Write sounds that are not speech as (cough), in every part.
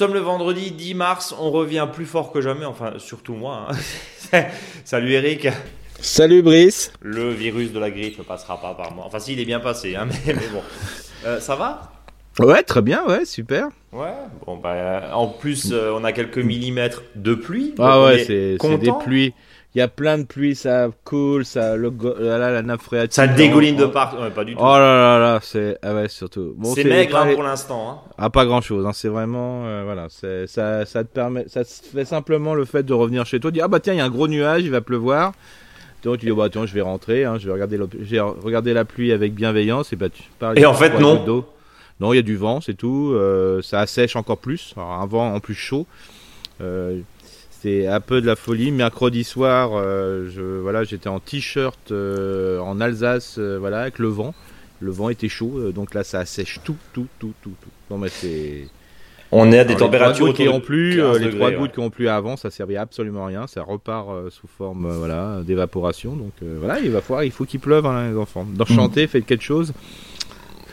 sommes le vendredi 10 mars, on revient plus fort que jamais, enfin surtout moi. hein. (laughs) Salut Eric. Salut Brice. Le virus de la grippe ne passera pas par moi. Enfin si, il est bien passé, hein, (laughs) mais, mais bon. Euh, ça va? Ouais, très bien, ouais, super. Ouais. Bon bah en plus, euh, on a quelques millimètres de pluie. Ah ouais, est c'est des pluies. Il y a plein de pluie, ça coule, ça le go- là, là, la nappe phréatique. Ça dégouline de partout. Ouais, pas du tout. Oh là là là, c'est ah ouais surtout. Bon, c'est maigre hein, pour l'instant. Hein. Ah pas grand chose, hein, c'est vraiment euh, voilà, c'est ça ça te permet ça te fait simplement le fait de revenir chez toi, dire ah bah tiens il y a un gros nuage, il va pleuvoir. Donc tu dis bah tiens je vais rentrer, hein, je vais regarder j'ai regardé la pluie avec bienveillance et bah tu pars. Et en fait, non. Non il y a du vent c'est tout, euh, ça assèche encore plus, Alors, un vent en plus chaud. Euh, c'est un peu de la folie. Mercredi soir, euh, je, voilà, j'étais en t-shirt euh, en Alsace, euh, voilà, avec le vent. Le vent était chaud, donc là ça assèche tout, tout, tout, tout, tout. Non mais c'est. On est à des Alors, températures les qui ont plu, 15 les degrés, trois ouais. gouttes qui ont plu avant, ça servait absolument à rien. Ça repart sous forme, voilà, d'évaporation. Donc euh, voilà, il va falloir, il faut qu'il pleuve, hein, les enfants. Dans chanter, faites quelque chose.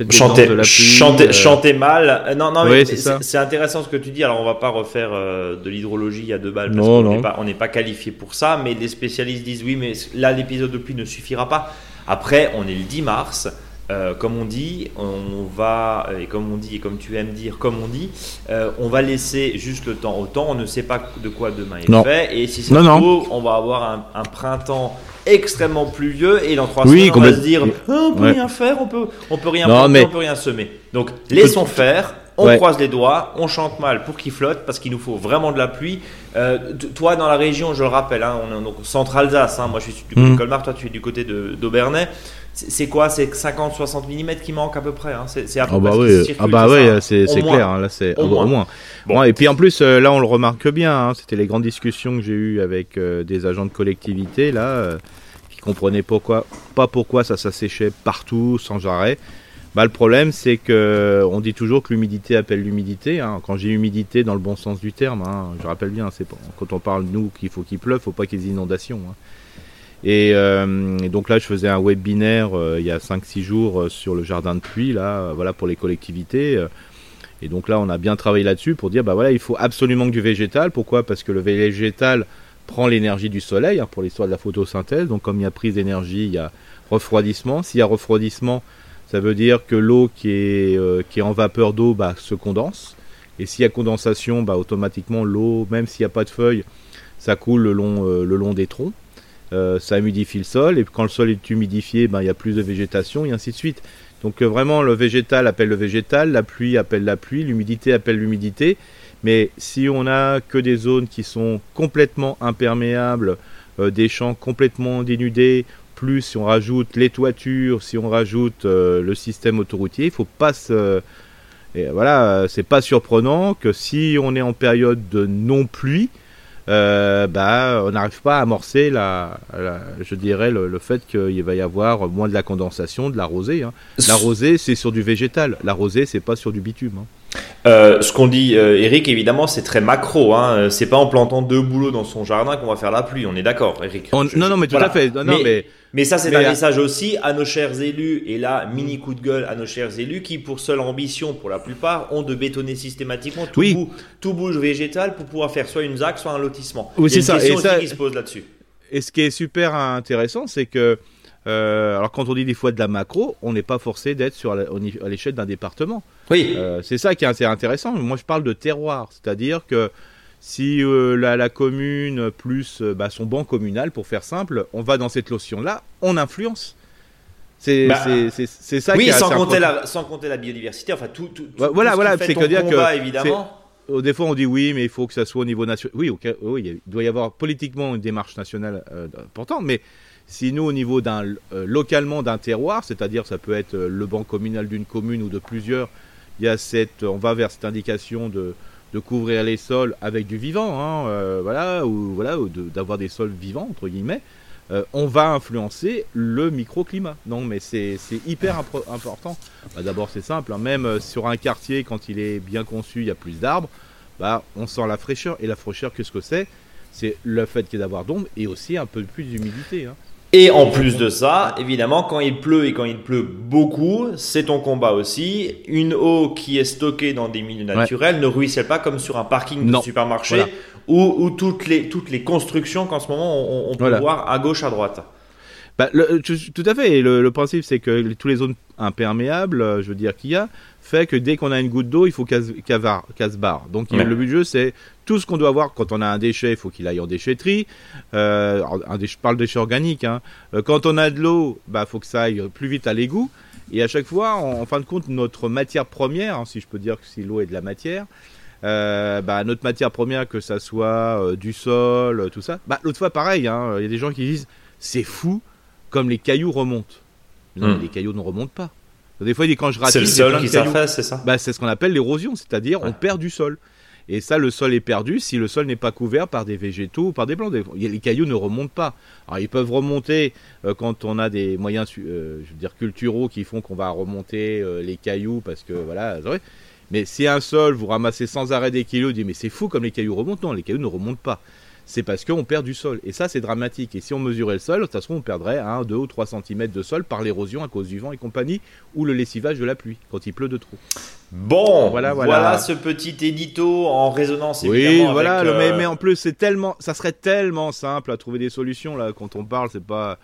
Chanter, de la pluie, chanter, euh, chanter mal. Euh, non, non, mais c'est intéressant ce que tu dis. Alors, on va pas refaire euh, de l'hydrologie à deux balles parce Non, qu'on pas, n'est pas qualifié pour ça. Mais les spécialistes disent oui, mais là, l'épisode de pluie ne suffira pas. Après, on est le 10 mars. Euh, comme on dit, on va, et comme on dit, et comme tu aimes dire, comme on dit, euh, on va laisser juste le temps au temps. On ne sait pas de quoi demain est Non. fait. Et si c'est trouve, on va avoir un, un printemps extrêmement pluvieux. Et dans trois Oui, semaines, on va se dire, Ah, on peut Ouais. rien faire, on peut, on peut rien Non, planter, mais- on peut rien semer. Donc laissons faire, on Ouais. croise les doigts, on chante mal pour qu'il flotte parce qu'il nous faut vraiment de la pluie. Euh, toi dans la région, je le rappelle, hein, on est donc centre Alsace, hein, moi je suis du côté Mm. de Colmar, toi tu es du côté d'Aubernais. C'est quoi? C'est 50-60 mm qui manquent à peu près. hein. C'est à peu Ah près bah qui oui, ah bah c'est oui, c'est clair. hein, là, c'est Au moins. Bon. Bon, et puis en plus, euh, là, on le remarque bien. hein, C'était les grandes discussions que j'ai eues avec euh, des agents de collectivité là, euh, qui comprenaient pourquoi, pas pourquoi ça s'asséchait partout sans arrêt. Bah, le problème, c'est que on dit toujours que l'humidité appelle l'humidité. hein. Quand j'ai humidité dans le bon sens du terme, hein, je rappelle bien, c'est quand on parle nous qu'il faut qu'il pleuve, faut pas qu'il y ait des inondations. hein. Et, euh, et donc là, je faisais un webinaire euh, il y a 5-6 jours euh, sur le jardin de pluie, là, voilà, pour les collectivités. et donc là, on a bien travaillé là-dessus pour dire, bah voilà, il faut absolument que du végétal. Pourquoi? Parce que le végétal prend l'énergie du soleil, hein, pour l'histoire de la photosynthèse. Donc comme il y a prise d'énergie, il y a refroidissement. S'il y a refroidissement, ça veut dire que l'eau qui est, qui est en vapeur d'eau bah, se condense. Et s'il y a condensation, bah, automatiquement l'eau, même s'il n'y a pas de feuilles, ça coule le long, le long des troncs. Euh, ça humidifie le sol. Et quand le sol est humidifié, bah, il y a plus de végétation et ainsi de suite. Donc euh, vraiment, le végétal appelle le végétal, la pluie appelle la pluie, l'humidité appelle l'humidité. Mais si on a que des zones qui sont complètement imperméables, euh, des champs complètement dénudés, plus si on rajoute les toitures, si on rajoute le système autoroutier, il faut pas se et voilà, c'est pas surprenant que si on est en période de non-pluie, euh, bah, on n'arrive pas à amorcer la, la- je dirais le, le fait qu'il va y avoir moins de la condensation, de la rosée. hein. La rosée, c'est sur du végétal. La rosée, c'est pas sur du bitume. hein. Euh, ce qu'on dit, euh, Eric, évidemment, c'est très macro. Hein. Euh, C'est pas en plantant deux boulots dans son jardin qu'on va faire la pluie. On est d'accord, Eric. On- Je- non, non, mais tout voilà. à fait. Non, Mais- mais Mais ça, c'est un à- message aussi à nos chers élus, et là, mini coup de gueule à nos chers élus, qui, pour seule ambition, pour la plupart, ont de bétonner systématiquement tout, Oui. bout, tout bouge végétal pour pouvoir faire soit une ZAC, soit un lotissement. Oui, c'est ça, question et ça- qui se pose là-dessus. Et ce qui est super intéressant, c'est que, euh, alors quand on dit des fois de la macro, on n'est pas forcé d'être sur la- à l'échelle d'un département. Oui. Euh, c'est ça qui est assez intéressant. Moi, je parle de terroir, c'est-à-dire que si euh, la, la commune plus bah, son banc communal, pour faire simple, on va dans cette notion-là, on influence. C'est Bah, ça oui, qui est sans compter, la, sans compter la biodiversité, enfin tout, tout, tout- Ouais, voilà, tout voilà, c'est que dire que combat, évidemment. Des fois, on dit oui, mais il faut que ça soit au niveau national. Oui, oui, il doit y avoir politiquement une démarche nationale euh, importante, mais si nous, au niveau d'un euh, localement d'un terroir, c'est-à-dire ça peut être euh, le banc communal d'une commune ou de plusieurs, il y a cette, on va vers cette indication de, couvrir les sols avec du vivant, hein, euh, voilà, ou voilà, ou d'avoir des sols vivants entre guillemets. on va influencer le microclimat. Non, mais c'est hyper important. Bah, D'abord, c'est simple. hein, Même sur un quartier, quand il est bien conçu, il y a plus d'arbres. Bah, on sent la fraîcheur. Et la fraîcheur, qu'est-ce que c'est? C'est le fait qu'il y ait d'avoir d'ombre et aussi un peu plus d'humidité. hein. Et en plus de ça, évidemment, quand il pleut et quand il pleut beaucoup, c'est ton combat aussi. Une eau qui est stockée dans des milieux naturels ne ruisselle pas comme sur un parking de supermarché ou, toutes, les, toutes les constructions qu'en ce moment on, peut voir à gauche, à droite. Bah, tout, à fait. le, principe, c'est que tous les zones imperméables, euh, je veux dire, qu'il y a, fait que dès qu'on a une goutte d'eau, il faut casse-barre. Donc le but du jeu, c'est tout ce qu'on doit avoir quand on a un déchet, il faut qu'il aille en déchetterie. Euh, un je parle de déchet organique. Hein. Euh, quand on a de l'eau, il bah, faut que ça aille plus vite à l'égout. Et à chaque fois, en, fin de compte, notre matière première, hein, si je peux dire que si l'eau est de la matière, euh, bah, notre matière première, que ça soit euh, du sol, tout ça. Bah, L'autre fois, pareil, hein, il y a des gens qui disent c'est fou comme les cailloux remontent. Non, hmm. les cailloux ne remontent pas. Des fois, il dit quand je ratisse. C'est le sol qui s'affaisse, c'est ça? Bah, C'est ce qu'on appelle l'érosion, c'est-à-dire on perd du sol. Et ça, le sol est perdu si le sol n'est pas couvert par des végétaux ou par des plantes. Les cailloux ne remontent pas. Alors, ils peuvent remonter euh, quand on a des moyens, euh, je veux dire, culturaux qui font qu'on va remonter euh, les cailloux parce que voilà. Mais si un sol, vous ramassez sans arrêt des kilos, vous dites mais c'est fou comme les cailloux remontent. Non, les cailloux ne remontent pas c'est parce qu'on perd du sol. Et ça, c'est dramatique. Et si on mesurait le sol, de toute façon, on perdrait 1, 2 ou 3 cm de sol par l'érosion à cause du vent et compagnie, ou le lessivage de la pluie, quand il pleut de trop. Bon, voilà, voilà. ce petit édito en résonance. Oui, voilà, mais, euh, mais, en plus, c'est tellement, ça serait tellement simple à trouver des solutions là. Quand on parle, c'est pas,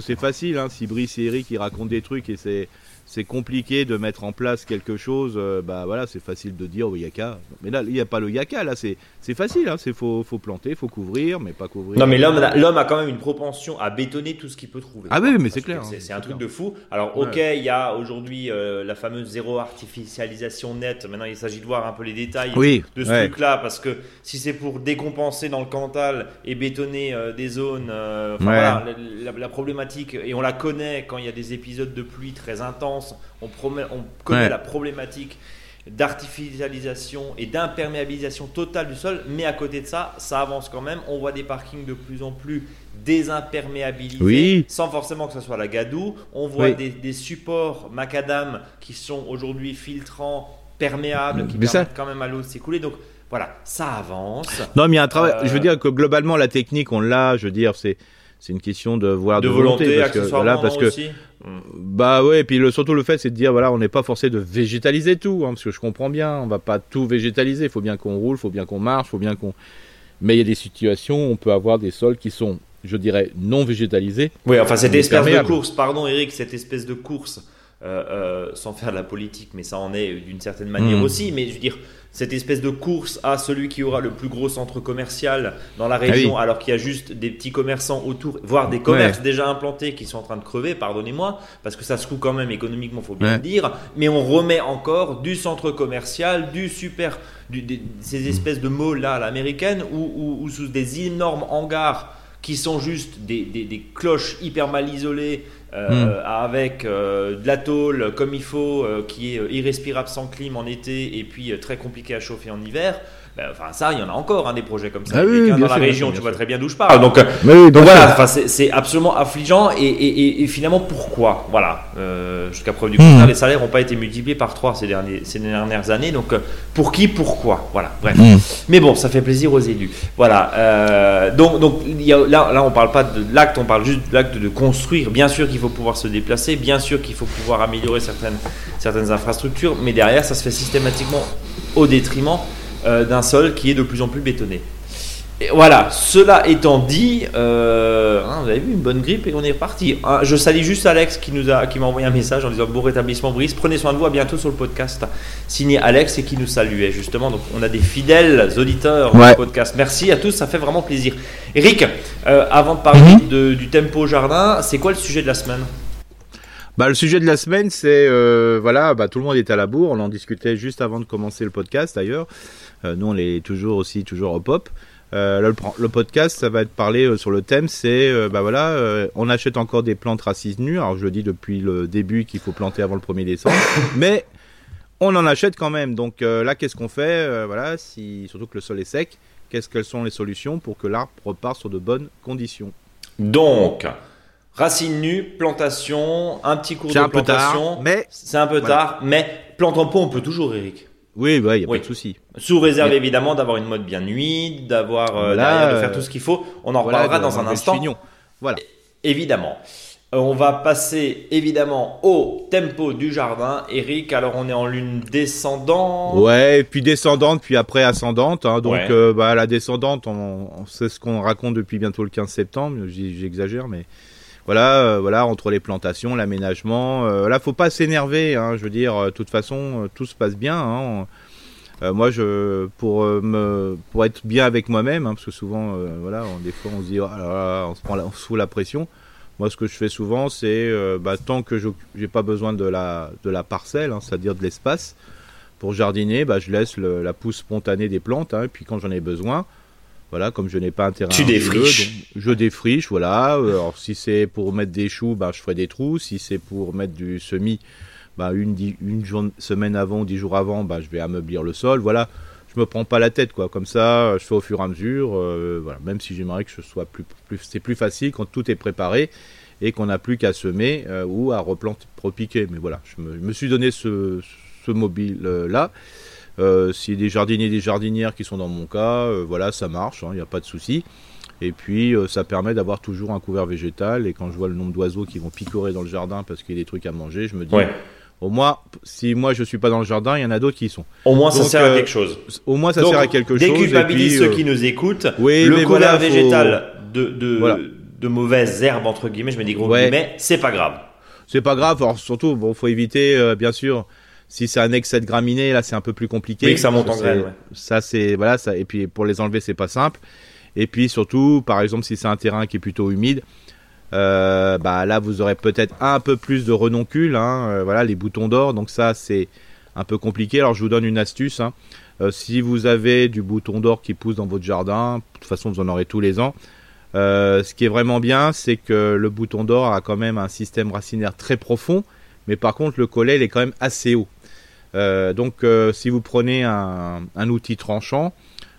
c'est facile. Hein, si Brice et Eric ils racontent des trucs et c'est c'est compliqué de mettre en place quelque chose, euh, bah voilà, c'est facile de dire au yaka. Mais là, il n'y a pas le yaka, là, c'est, c'est facile, hein, c'est faut, faut planter, faut couvrir, mais pas couvrir. Non, mais l'homme, l'homme a quand même une propension à bétonner tout ce qu'il peut trouver. Ah oui, mais c'est clair. C'est, c'est un truc de fou. Alors, ok, il y a aujourd'hui euh, la fameuse zéro artificialisation nette. Maintenant, il s'agit de voir un peu les détails de ce truc-là, parce que si c'est pour décompenser dans le Cantal et bétonner euh, des zones, voilà, la problématique, et on la connaît quand il y a des épisodes de pluie très intenses on, connaît la problématique d'artificialisation et d'imperméabilisation totale du sol, mais à côté de ça, ça avance quand même. On voit des parkings de plus en plus désimperméabilisés, sans forcément que ce soit la gadoue. On voit des, supports macadam qui sont aujourd'hui filtrants, perméables, qui permettent quand même à l'eau de s'écouler. Donc voilà, ça avance. Non, mais il y a un travail. Je veux euh, dire que globalement, la technique, on l'a. Je veux dire, c'est c'est une question de voir de, volonté, parce que, voilà, parce que aussi. Bah ouais et puis le, surtout le fait c'est de dire voilà on n'est pas forcé de végétaliser tout hein, parce que je comprends bien on va pas tout végétaliser. Il faut bien qu'on roule il faut bien qu'on marche faut bien qu'on mais il y a des situations où on peut avoir des sols qui sont je dirais non végétalisés. Oui enfin cette espèce de course pardon Eric cette espèce de course euh, euh, sans faire de la politique mais ça en est d'une certaine manière hmm. aussi. Mais je veux dire cette espèce de course à celui qui aura le plus gros centre commercial dans la région, ah alors qu'il y a juste des petits commerçants autour, voire des commerces déjà implantés qui sont en train de crever, pardonnez-moi, parce que ça se coûte quand même économiquement, faut bien le dire, mais on remet encore du centre commercial, du super, ces espèces de malls là à l'américaine, ou, sous des énormes hangars qui sont juste des, des cloches hyper mal isolées, euh, avec euh, de la tôle comme il faut, euh, qui est irrespirable sans clim en été et puis très compliqué à chauffer en hiver. Ben, enfin, ça, il y en a encore hein, des projets comme ça. Ah dans la région, tu vois très bien d'où je parle. Donc, donc voilà, c'est absolument affligeant. Et, finalement, pourquoi? Voilà, jusqu'à preuve du contraire, hmm. les salaires n'ont pas été multipliés par 3 ces, derniers, ces dernières années. Donc, pour qui? Pourquoi? Voilà, bref. Hmm. Mais bon, ça fait plaisir aux élus. Voilà. donc, donc là, là, on parle pas de l'acte, on parle juste de l'acte de construire. Bien sûr qu'il faut pouvoir se déplacer, bien sûr qu'il faut pouvoir améliorer certaines, certaines infrastructures, mais derrière, ça se fait systématiquement au détriment euh, d'un sol qui est de plus en plus bétonné. Et voilà, cela étant dit, euh, hein, vous avez vu une bonne grippe et on est reparti. Hein, je salue juste Alex qui nous a, qui m'a envoyé un message en disant bon rétablissement Brice, prenez soin de vous, à bientôt sur le podcast. Signé Alex et qui nous saluait justement. Donc on a des fidèles auditeurs du podcast. Merci à tous, ça fait vraiment plaisir. Eric, euh, avant de parler mhm. du tempo jardin, c'est quoi le sujet de la semaine? Bah, le sujet de la semaine, c'est euh, voilà, bah, tout le monde est à la bourre. On en discutait juste avant de commencer le podcast d'ailleurs. nous, on est toujours aussi toujours au pop. Euh, le, podcast, ça va être parlé euh, sur le thème, c'est euh, bah voilà, on achète encore des plantes racistes nues. Alors je le dis depuis le début qu'il faut planter avant le 1er décembre, (laughs) mais on en achète quand même. Donc là, qu'est-ce qu'on fait Voilà, si surtout que le sol est sec, qu'est-ce quelles sont les solutions pour que l'arbre repart sur de bonnes conditions? Donc, racines nues, plantation, un petit cours de plantation. mais c'est un peu tard, mais plante en pot, on peut toujours, Eric. Oui, il n'y a pas de souci. Sous réserve évidemment d'avoir une mode bien nuit, d'avoir euh, de faire tout ce qu'il faut. On en reparlera dans un instant. Voilà. évidemment. Euh, on va passer évidemment au tempo du jardin. Eric, alors on est en lune descendante. Ouais, puis descendante, puis après ascendante. Hein. donc euh, bah, la descendante, on, sait ce qu'on raconte depuis bientôt le 15 septembre. J'exagère, mais voilà, euh, voilà, entre les plantations, l'aménagement. Euh, là, faut pas s'énerver. Hein, je veux dire, de toute façon, tout se passe bien. Hein. moi, je pour me pour être bien avec moi-même, hein, parce que souvent, voilà, des fois, on se dit, oh on se prend, on fout la pression. Moi, ce que je fais souvent, c'est euh, bah, tant que je n'ai pas besoin de la, de la parcelle, c'est-à-dire de l'espace, pour jardiner, bah, je laisse la pousse spontanée des plantes. Et puis quand j'en ai besoin, voilà, comme je n'ai pas un terrain, tu défriches. je défriche, voilà. Euh, alors si c'est pour mettre des choux, bah, je ferai des trous. Si c'est pour mettre du semis, bah, une, une semaine avant, dix jours avant, bah, je vais ameublir le sol. Voilà, je me prends pas la tête, quoi. Comme ça, je fais au fur et à mesure. Euh, voilà, même si j'aimerais que ce soit plus, plus c'est plus facile quand tout est préparé et qu'on n'a plus qu'à semer euh, ou à replanter, repiquer. Mais voilà, je me, suis donné ce, mobile là. Euh, S'il y a des jardiniers et des jardinières qui sont dans mon cas, euh, voilà, ça marche, il hein, n'y a pas de souci. Et puis, ça permet d'avoir toujours un couvert végétal. Et quand je vois le nombre d'oiseaux qui vont picorer dans le jardin parce qu'il y a des trucs à manger, je me dis, au moins, si moi je suis pas dans le jardin, il y en a d'autres qui y sont. Au moins, ça sert à quelque chose. Au moins, ça sert à quelque chose. Déculpabilise ceux qui nous écoutent. Oui, le couvert végétal de, de, de mauvaises herbes entre guillemets, je me dis gros guillemets, c'est pas grave. C'est pas grave, alors surtout bon, faut éviter euh, bien sûr si c'est un excès de graminées, là c'est un peu plus compliqué. Oui, que ça monte en graines. Ça c'est voilà ça et puis pour les enlever c'est pas simple. Et puis surtout, par exemple, si c'est un terrain qui est plutôt humide, euh, bah là vous aurez peut-être un peu plus de renoncules, hein, euh, voilà les boutons d'or. Donc ça c'est un peu compliqué. Alors je vous donne une astuce. Hein. si vous avez du bouton d'or qui pousse dans votre jardin, de toute façon vous en aurez tous les ans. Euh, ce qui est vraiment bien, c'est que le bouton d'or a quand même un système racinaire très profond, mais par contre le collet il est quand même assez haut. Euh, donc euh, si vous prenez un, outil tranchant,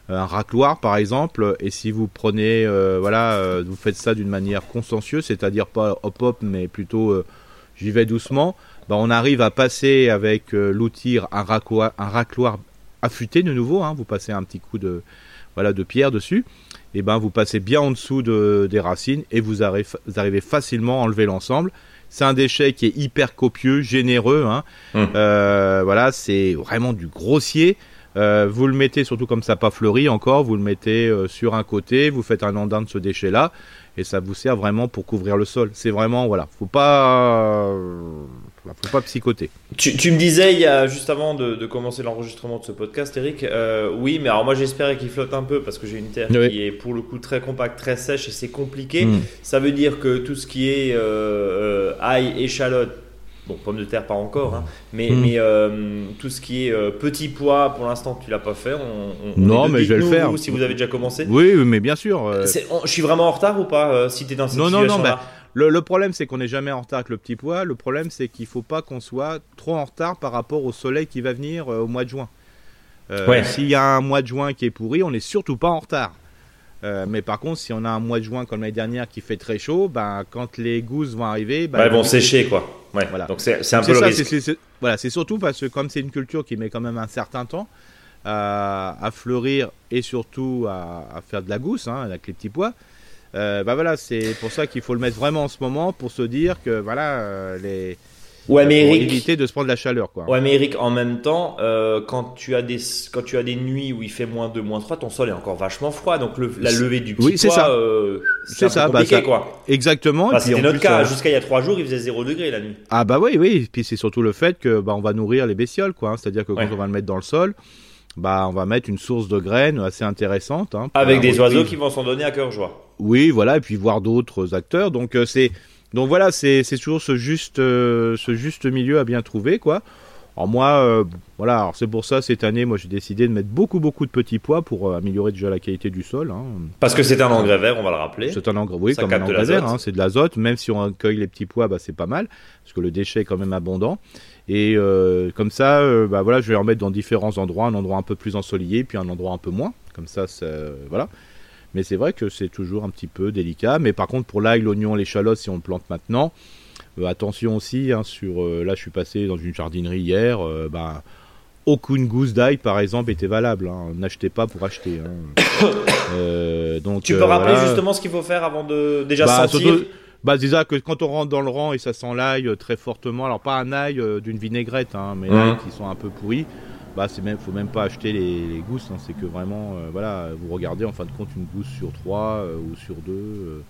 un racloir par exemple, et si vous prenez, voilà, vous faites ça d'une manière consciencieuse, c'est-à-dire pas hop hop, mais plutôt j'y vais doucement, bah, on arrive à passer avec l'outil un racloir, affûté de nouveau, hein, vous passez un petit coup de, voilà, de pierre dessus et ben vous passez bien en dessous de, des racines et vous arrivez, facilement à enlever l'ensemble. C'est un déchet qui est hyper copieux, généreux. Hein. Hum. Euh, voilà, c'est vraiment du grossier. Euh, vous le mettez surtout comme ça pas fleuri encore, vous le mettez euh, sur un côté, vous faites un andin de ce déchet là et ça vous sert vraiment pour couvrir le sol. C'est vraiment voilà, faut pas faut pas psychoter. Tu, tu, me disais il y a, juste avant de, commencer l'enregistrement de ce podcast, Eric, euh, oui, mais alors moi j'espérais qu'il flotte un peu parce que j'ai une terre qui est pour le coup très compacte, très sèche et c'est compliqué. Hmm. Ça veut dire que tout ce qui est euh, euh, ail, échalote, bon pommes de terre pas encore, hein, mais, hmm. mais tout ce qui est petit pois pour l'instant tu l'as pas fait. On, non, mais je vais le faire. Si vous avez déjà commencé. Oui, mais bien sûr. je suis vraiment en retard ou pas si tu es dans cette non, situation Non, non, non. Bah, le, problème, c'est qu'on n'est jamais en retard avec le petit pois. Le problème, c'est qu'il ne faut pas qu'on soit trop en retard par rapport au soleil qui va venir euh, au mois de juin. Euh, s'il y a un mois de juin qui est pourri, on n'est surtout pas en retard. Euh, mais par contre, si on a un mois de juin comme l'année dernière qui fait très chaud, ben, quand les gousses vont arriver, ben, elles vont sécher quoi. Voilà. Donc c'est un peu le risque. voilà, c'est surtout parce que comme c'est une culture qui met quand même un certain temps à, fleurir et surtout à, faire de la gousse hein, avec les petits pois, euh, bah voilà, c'est pour ça qu'il faut le mettre vraiment en ce moment pour se dire que voilà euh, les Ouais, mais Eric, éviter de se prendre la chaleur, quoi. Mais Eric, en même temps, euh, quand tu as des quand tu as des nuits où il fait moins 2, moins 3, ton sol est encore vachement froid, donc le, la levée du petit oui, c'est ça. Euh, c'est ça, bah, ça, quoi. Exactement. Bah, c'était notre cas. Jusqu'à il y a 3 jours, il faisait 0 degré la nuit. Ah bah oui, oui. Puis c'est surtout le fait que bah on va nourrir les bestioles, quoi. Hein. C'est-à-dire que quand on va le mettre dans le sol, bah, on va mettre une source de graines assez intéressante. Hein, Avec des oiseaux qui vont s'en donner à cœur joie. Oui, voilà, et puis voir d'autres acteurs. Donc euh, c'est donc voilà, c'est toujours ce juste euh, ce juste milieu à bien trouver, quoi. Alors moi, euh, voilà, c'est pour ça cette année, moi j'ai décidé de mettre beaucoup beaucoup de petits pois pour améliorer déjà la qualité du sol. Hein. Parce que c'est un engrais vert, on va le rappeler. C'est un engrais, oui, comme un engrais vert, hein, c'est de l'azote. Même si on cueille les petits pois, bah, c'est pas mal, parce que le déchet est quand même abondant. Et euh, comme ça, euh, bah voilà, je vais en mettre dans différents endroits, un endroit un peu plus ensoleillé, puis un endroit un peu moins. Comme ça, voilà. Mais c'est vrai que c'est toujours un petit peu délicat. Mais par contre, pour l'ail, l'oignon, l'échalote, si on le plante maintenant, euh, attention aussi. Hein, sur, là, je suis passé dans une jardinerie hier. bah, aucune gousse d'ail, par exemple, était valable. Hein. N'achetez pas pour acheter. Hein. (coughs) donc, tu peux rappeler justement ce qu'il faut faire avant de déjà bah, sentir Bah déjà que quand on rentre dans le rang et ça sent l'ail euh, très fortement, alors pas un ail euh, d'une vinaigrette, hein, mais l'ail qui sont un peu pourris, bah c'est même, faut même pas acheter les, gousses, hein, c'est que vraiment, euh, voilà, vous regardez en fin de compte une gousse sur trois ou sur deux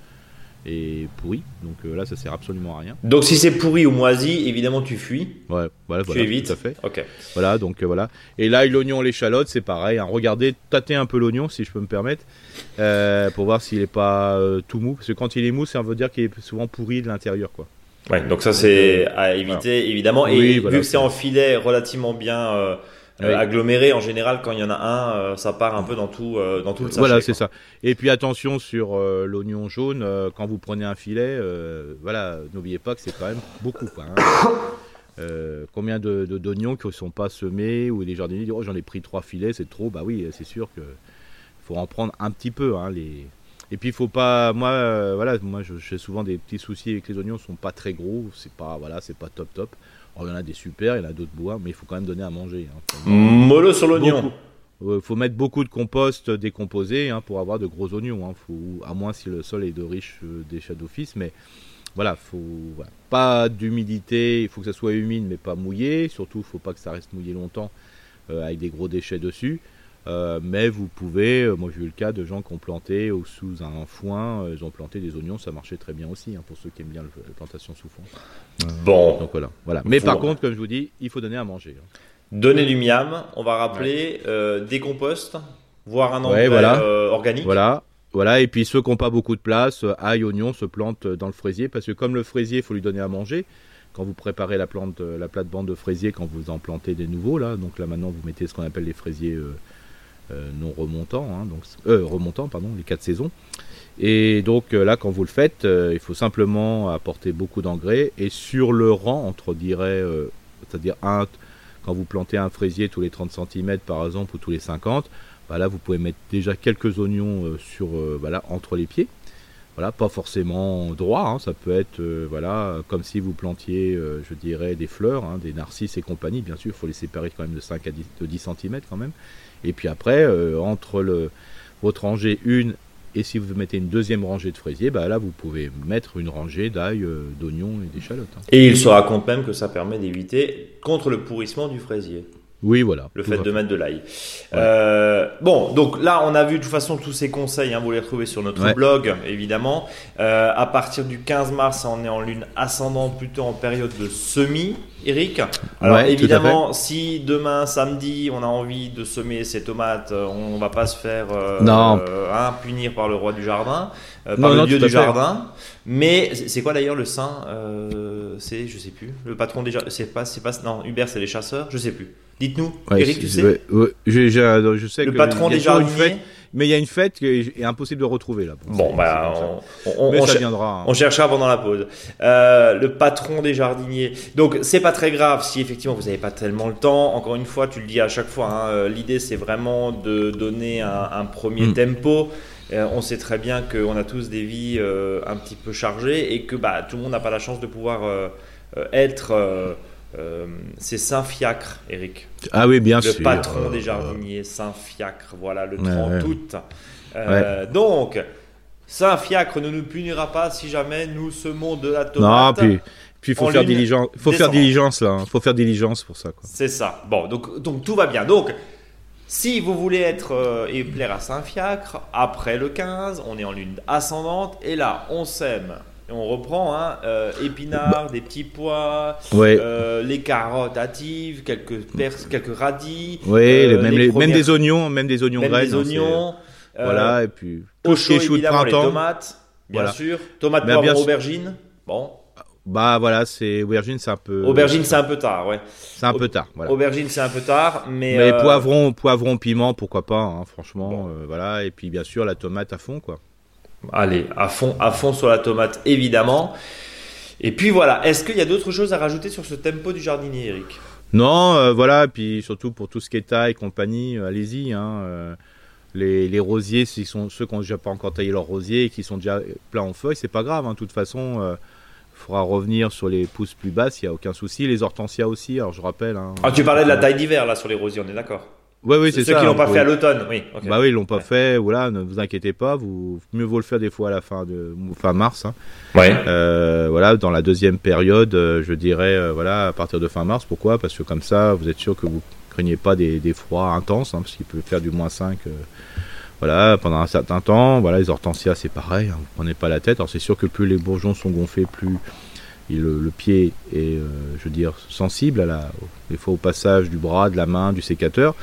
et pourri. Donc euh, là, ça sert absolument à rien. Donc si c'est pourri ou moisi, évidemment, tu fuis. Ouais, voilà, tu voilà, évites. Tout à fait. Ok. Voilà, donc euh, voilà. Et là, l'oignon, l'échalote, c'est pareil. Hein. Regardez, tâtez un peu l'oignon, si je peux me permettre, euh, pour voir s'il n'est pas tout mou. Parce que quand il est mou, ça veut dire qu'il est souvent pourri de l'intérieur, quoi. Ouais, donc ça c'est à éviter évidemment. Et vu que c'est en filet relativement bien euh, aggloméré en général quand il y en a un euh, ça part un peu dans tout euh, dans tout le sachet voilà c'est ça. Et puis attention sur l'oignon jaune quand vous prenez un filet voilà n'oubliez pas que c'est quand même beaucoup quoi, hein. (coughs) combien de d'oignons qui ne sont pas semés ou les jardiniers disent oh j'en ai pris trois filets c'est trop. Bah oui c'est sûr que faut en prendre un petit peu hein, les et puis il faut pas moi voilà moi j'ai souvent des petits soucis avec les oignons ils sont pas très gros c'est pas voilà c'est pas top top il y en a des super, il y en a d'autres bois, mais il faut quand même donner à manger. Hein. Mollo sur l'oignon. Il faut mettre beaucoup de compost décomposé hein, pour avoir de gros oignons. Hein. Faut, à moins si le sol est de riches euh, déchets d'office. Mais voilà, faut pas d'humidité. Il faut que ça soit humide mais pas mouillé. Surtout, il faut pas que ça reste mouillé longtemps euh, avec des gros déchets dessus. Euh, mais vous pouvez, moi j'ai eu le cas de gens qui ont planté sous un foin, ils ont planté des oignons, ça marchait très bien aussi, pour ceux qui aiment bien la plantation sous foin. Bon. Donc voilà. voilà. Mais par contre, comme je vous dis, il faut donner à manger. Hein. Donner du miam, on va rappeler, euh, des composts, voire un engrais euh, organique. Voilà. Voilà, et puis ceux qui n'ont pas beaucoup de place, euh, ail, oignon, se plantent dans le fraisier, parce que comme le fraisier, il faut lui donner à manger, quand vous préparez la plante, la plate-bande de fraisier, quand vous en plantez des nouveaux, là, donc là maintenant vous mettez ce qu'on appelle les fraisiers non remontants, hein, donc, remontants, pardon, les quatre saisons. Et donc euh, là, quand vous le faites, euh, il faut simplement apporter beaucoup d'engrais. Et sur le rang, entre dirait, euh, c'est-à-dire un, quand vous plantez un fraisier tous les 30 cm par exemple ou tous les 50, bah là vous pouvez mettre déjà quelques oignons sur, voilà, entre les pieds. Voilà, pas forcément droit, hein. ça peut être voilà, comme si vous plantiez, je dirais, des fleurs, hein, des narcisses et compagnie. Bien sûr, il faut les séparer quand même de 5 à 10, de 10 cm quand même. Et puis après, entre le, votre rangée 1 et si vous mettez une deuxième rangée de fraisiers, bah là vous pouvez mettre une rangée d'ail, euh, d'oignons et d'échalotes. Hein. Et il se raconte même que ça permet d'éviter contre le pourrissement du fraisier. Oui, voilà. Le fait de mettre de l'ail. Euh, bon, donc là, on a vu de toute façon tous ces conseils. Hein, vous les retrouvez sur notre blog, évidemment. Euh, à partir du 15 mars, on est en lune ascendante, plutôt en période de semis. Eric, alors évidemment, si demain samedi on a envie de semer ses tomates, euh, on va pas se faire non. Hein, punir par le roi du jardin, par le dieu du jardin. Mais c'est quoi d'ailleurs le saint C'est je sais plus. Le patron des c'est pas c'est pas non Hubert c'est les chasseurs, je sais plus. Dites-nous, Eric, tu sais je, sais Le que patron des jardiniers mais il y a une fête qui est impossible de retrouver là. Bon, bah, on, on, viendra, hein. on, cherchera pendant la pause. Euh, le patron des jardiniers. Donc, c'est pas très grave si effectivement vous n'avez pas tellement le temps. Encore une fois, tu le dis à chaque fois, hein, euh, l'idée c'est vraiment de donner un, premier hmm. tempo. Euh, on sait très bien qu'on a tous des vies un petit peu chargées et que bah, tout le monde n'a pas la chance de pouvoir être euh, c'est Saint-Fiacre, Eric. Ah oui, bien le sûr. Le patron des jardiniers, Saint-Fiacre, voilà, le 30 août. Euh, donc, Saint-Fiacre ne nous punira pas si jamais nous semons de la tomate. Non, puis il faut faire diligence. Faut faire diligence là. Hein. Faut faire diligence pour ça. C'est ça. Bon, donc donc tout va bien. Donc si vous voulez être euh, et plaire à Saint-Fiacre, après le 15, on est en lune ascendante et là on sème on reprend, hein, euh, épinards, des petits pois, euh, les carottes hâtives, quelques quelques radis. Oui, euh, même, des oignons, même des oignons même des hein, oignons. voilà, et puis tout ce qui de printemps. Les tomates, bien sûr. Tomates, poivrons, aubergines. Bon. Bah voilà, c'est aubergine, c'est un peu. Aubergine, c'est un peu tard, ouais. C'est un peu tard, voilà. Aubergine, c'est un peu tard, mais. Mais poivrons, poivrons, piment, pourquoi pas, hein, franchement, voilà. Et puis bien sûr la tomate à fond, quoi. Allez, à fond, à fond sur la tomate, évidemment. Et puis voilà, est-ce qu'il y a d'autres choses à rajouter sur ce tempo du jardinier, Eric? Non, euh, voilà, puis surtout pour tout ce qui est taille et compagnie, euh, allez-y. Hein, euh, les, rosiers, s'ils sont ceux qui n'ont déjà pas encore taillé leurs rosiers et qui sont déjà pleins en feuilles, c'est pas grave. Hein, de toute façon, il faudra revenir sur les pousses plus basses, il n'y a aucun souci. Les hortensias aussi, alors je rappelle. Hein, ah, tu parlais de la taille d'hiver là sur les rosiers, on est d'accord? Ouais, oui, c'est Ceux ça. qui l'ont hein, pas vous- fait à l'automne, oui. ok. Bah oui, ils l'ont pas Ouais. fait. Voilà, ne vous inquiétez pas. Vous mieux vaut le faire des fois à la fin de fin mars. hein. Ouais. Euh, voilà, dans la deuxième période, euh, je dirais, euh, voilà, à partir de fin mars. Pourquoi? Parce que comme ça, vous êtes sûr que vous craignez pas des, des froids intenses, hein, parce qu'il peut faire du moins 5 euh, voilà, pendant un certain temps. Voilà, les hortensias, c'est pareil. Hein, vous prenez pas la tête. Alors c'est sûr que plus les bourgeons sont gonflés, plus il- le, le pied est, euh, je veux dire, sensible à la, des fois au passage du bras, de la main, du sécateur.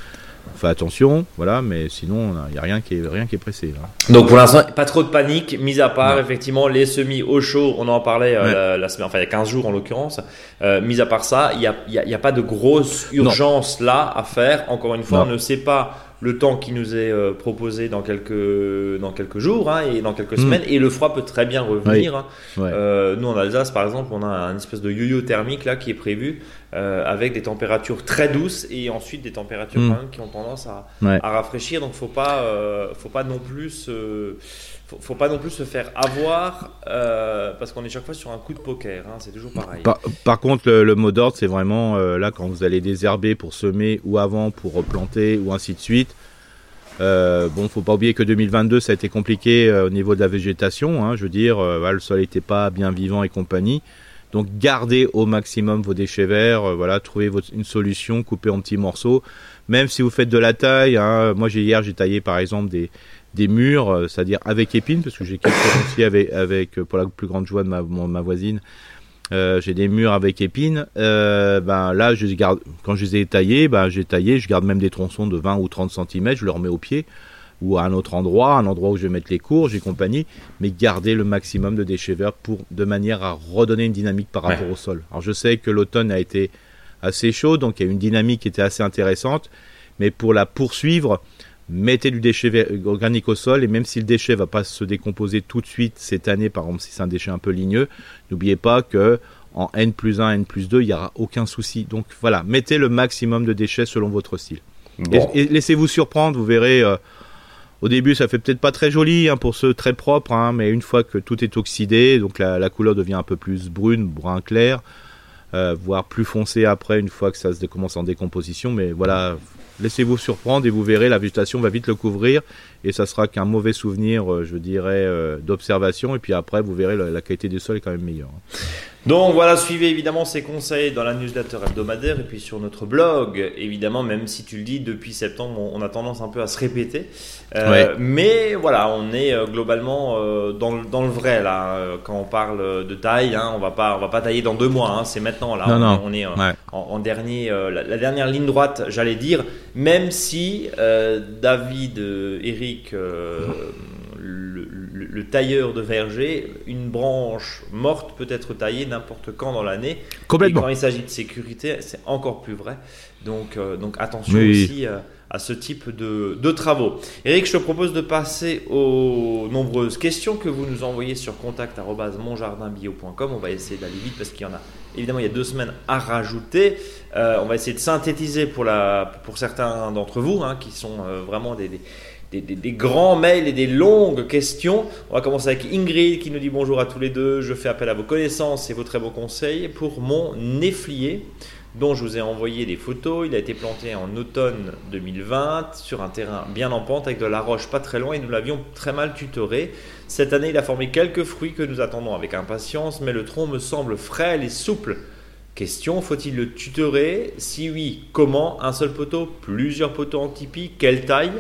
Fait attention, voilà, mais sinon, il n'y a rien qui est, rien qui est pressé. Là. Donc pour l'instant, pas trop de panique, mis à part Non. effectivement les semis au chaud, on en parlait euh, Ouais. la, la semaine, enfin il y a 15 jours en l'occurrence. Euh, mis à part ça, il n'y a, y a- y a pas de grosse urgence là à faire. Encore une fois, Non. on ne sait pas le temps qui nous est euh, proposé dans quelques, dans quelques jours hein, et dans quelques Mm. semaines. Et le froid peut très bien revenir. hein. Ouais. Euh, nous en Alsace par exemple, on a un espèce de yo-yo thermique là qui est prévu euh, avec des températures très douces et ensuite des températures Mm. quand même qui ont tendance à, Ouais. à rafraîchir. Donc faut pas, euh, faut pas non plus faut, faut pas non plus se faire avoir euh, parce qu'on est chaque fois sur un coup de poker. hein, c'est toujours pareil. Par, contre, le, mot d'ordre, c'est vraiment euh, là quand vous allez désherber pour semer ou avant pour replanter ou ainsi de suite. Euh, bon, faut pas oublier que 2022, ça a été compliqué euh, au niveau de la végétation. hein, je veux dire, le sol n'était pas bien vivant et compagnie. Donc, gardez au maximum vos déchets verts. voilà, trouvez une solution, coupez en petits morceaux. Même si vous faites de la taille, hein, moi hier j'ai taillé par exemple des des murs, euh, c'est-à-dire avec épines, parce que j'ai quelques (coughs) aussi avec, avec, euh, pour la plus grande joie de ma, ma voisine, euh, j'ai des murs avec épines. Euh, ben là, je garde, quand je les ai taillés, ben j'ai taillé, je garde même des tronçons de 20 ou 30 cm, je les remets au pied ou à un autre endroit, un endroit où je vais mettre les courges et compagnie, mais garder le maximum de déchets verts pour de manière à redonner une dynamique par Ouais. rapport au sol. Alors je sais que l'automne a été assez chaud, donc il y a une dynamique qui était assez intéressante, mais pour la poursuivre, mettez du déchet organique au sol et même si le déchet va pas se décomposer tout de suite cette année, par exemple si c'est un déchet un peu ligneux, n'oubliez pas que en N plus 1, N plus 2, il n'y aura aucun souci. Donc voilà, mettez le maximum de déchets selon votre style. Bon. Et, et laissez-vous surprendre, vous verrez. euh, au début, ça fait peut-être pas très joli hein, pour ceux très propres, hein, mais une fois que tout est oxydé, donc la, la couleur devient un peu plus brune, brun clair, euh, voire plus foncé après, une fois que ça se commence en décomposition. Mais voilà, laissez-vous surprendre et vous verrez, la végétation va vite le couvrir et ça sera qu'un mauvais souvenir, euh, je dirais, euh, d'observation. Et puis après, vous verrez, la, la qualité du sol est quand même meilleure. Donc voilà, suivez évidemment ces conseils dans la newsletter hebdomadaire et puis sur notre blog. Évidemment, même si tu le dis, depuis septembre, on, a tendance un peu à se répéter. Euh, Ouais. Mais voilà, on est euh, globalement euh, dans, le, dans le vrai là. Quand on parle de taille, hein, on va pas, on va pas tailler dans deux mois. hein, c'est maintenant là. Non, on, non. on est euh, Ouais. en, en dernier, la, la dernière ligne droite, j'allais dire. Même si David, Eric, euh, le, le- le tailleur de verger, une branche morte peut être taillée n'importe quand dans l'année. Et Complètement. quand il s'agit de sécurité, c'est encore plus vrai. Donc, euh, donc attention Oui. aussi euh, à ce type de, de travaux. Eric, je te propose de passer aux nombreuses questions que vous nous envoyez sur contact@monjardinbio.com. On va essayer d'aller vite parce qu'il y en a évidemment il y a deux semaines à rajouter. Euh, on va essayer de synthétiser pour, la, pour certains d'entre vous hein, qui sont vraiment des, des- des, grands mails et des longues questions. On va commencer avec Ingrid qui nous dit bonjour à tous les deux. Je fais appel à vos connaissances et vos très beaux conseils pour mon néflier dont je vous ai envoyé des photos. Il a été planté en automne 2020 sur un terrain bien en pente avec de la roche pas très loin et nous l'avions très mal tutoré. Cette année, il a formé quelques fruits que nous attendons avec impatience, mais le tronc me semble frêle et souple. Question, faut-il le tutorer? Si oui, comment? Un seul poteau? Plusieurs poteaux en tipi? Quelle taille?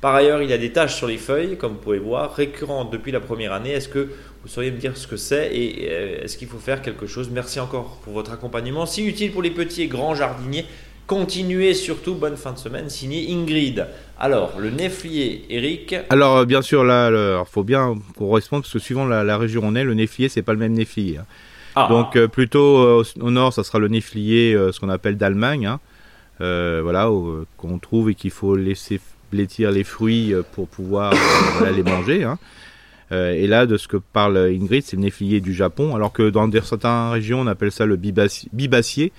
Par ailleurs, il y a des taches sur les feuilles, comme vous pouvez voir, récurrentes depuis la première année. Est-ce que vous sauriez me dire ce que c'est et euh, est-ce qu'il faut faire quelque chose? Merci encore pour votre accompagnement, si utile pour les petits et grands jardiniers. Continuez surtout, bonne fin de semaine, signé Ingrid. Alors, le néflier, Eric? Alors, euh, bien sûr, là, il faut bien qu'on réponde parce que suivant la, la région où on est, le néflier, c'est pas le même néflier. hein. Ah, Donc, euh, plutôt euh, au, nord, ça sera le néflier, euh, ce qu'on appelle d'Allemagne, hein. Voilà, qu'on trouve et qu'il faut laisser blêtir les fruits euh, pour pouvoir euh, voilà, les manger. hein. Euh, et là, de ce que parle Ingrid, c'est le néflier du Japon, alors que dans certaines régions, on appelle ça le bibaci- bibacier,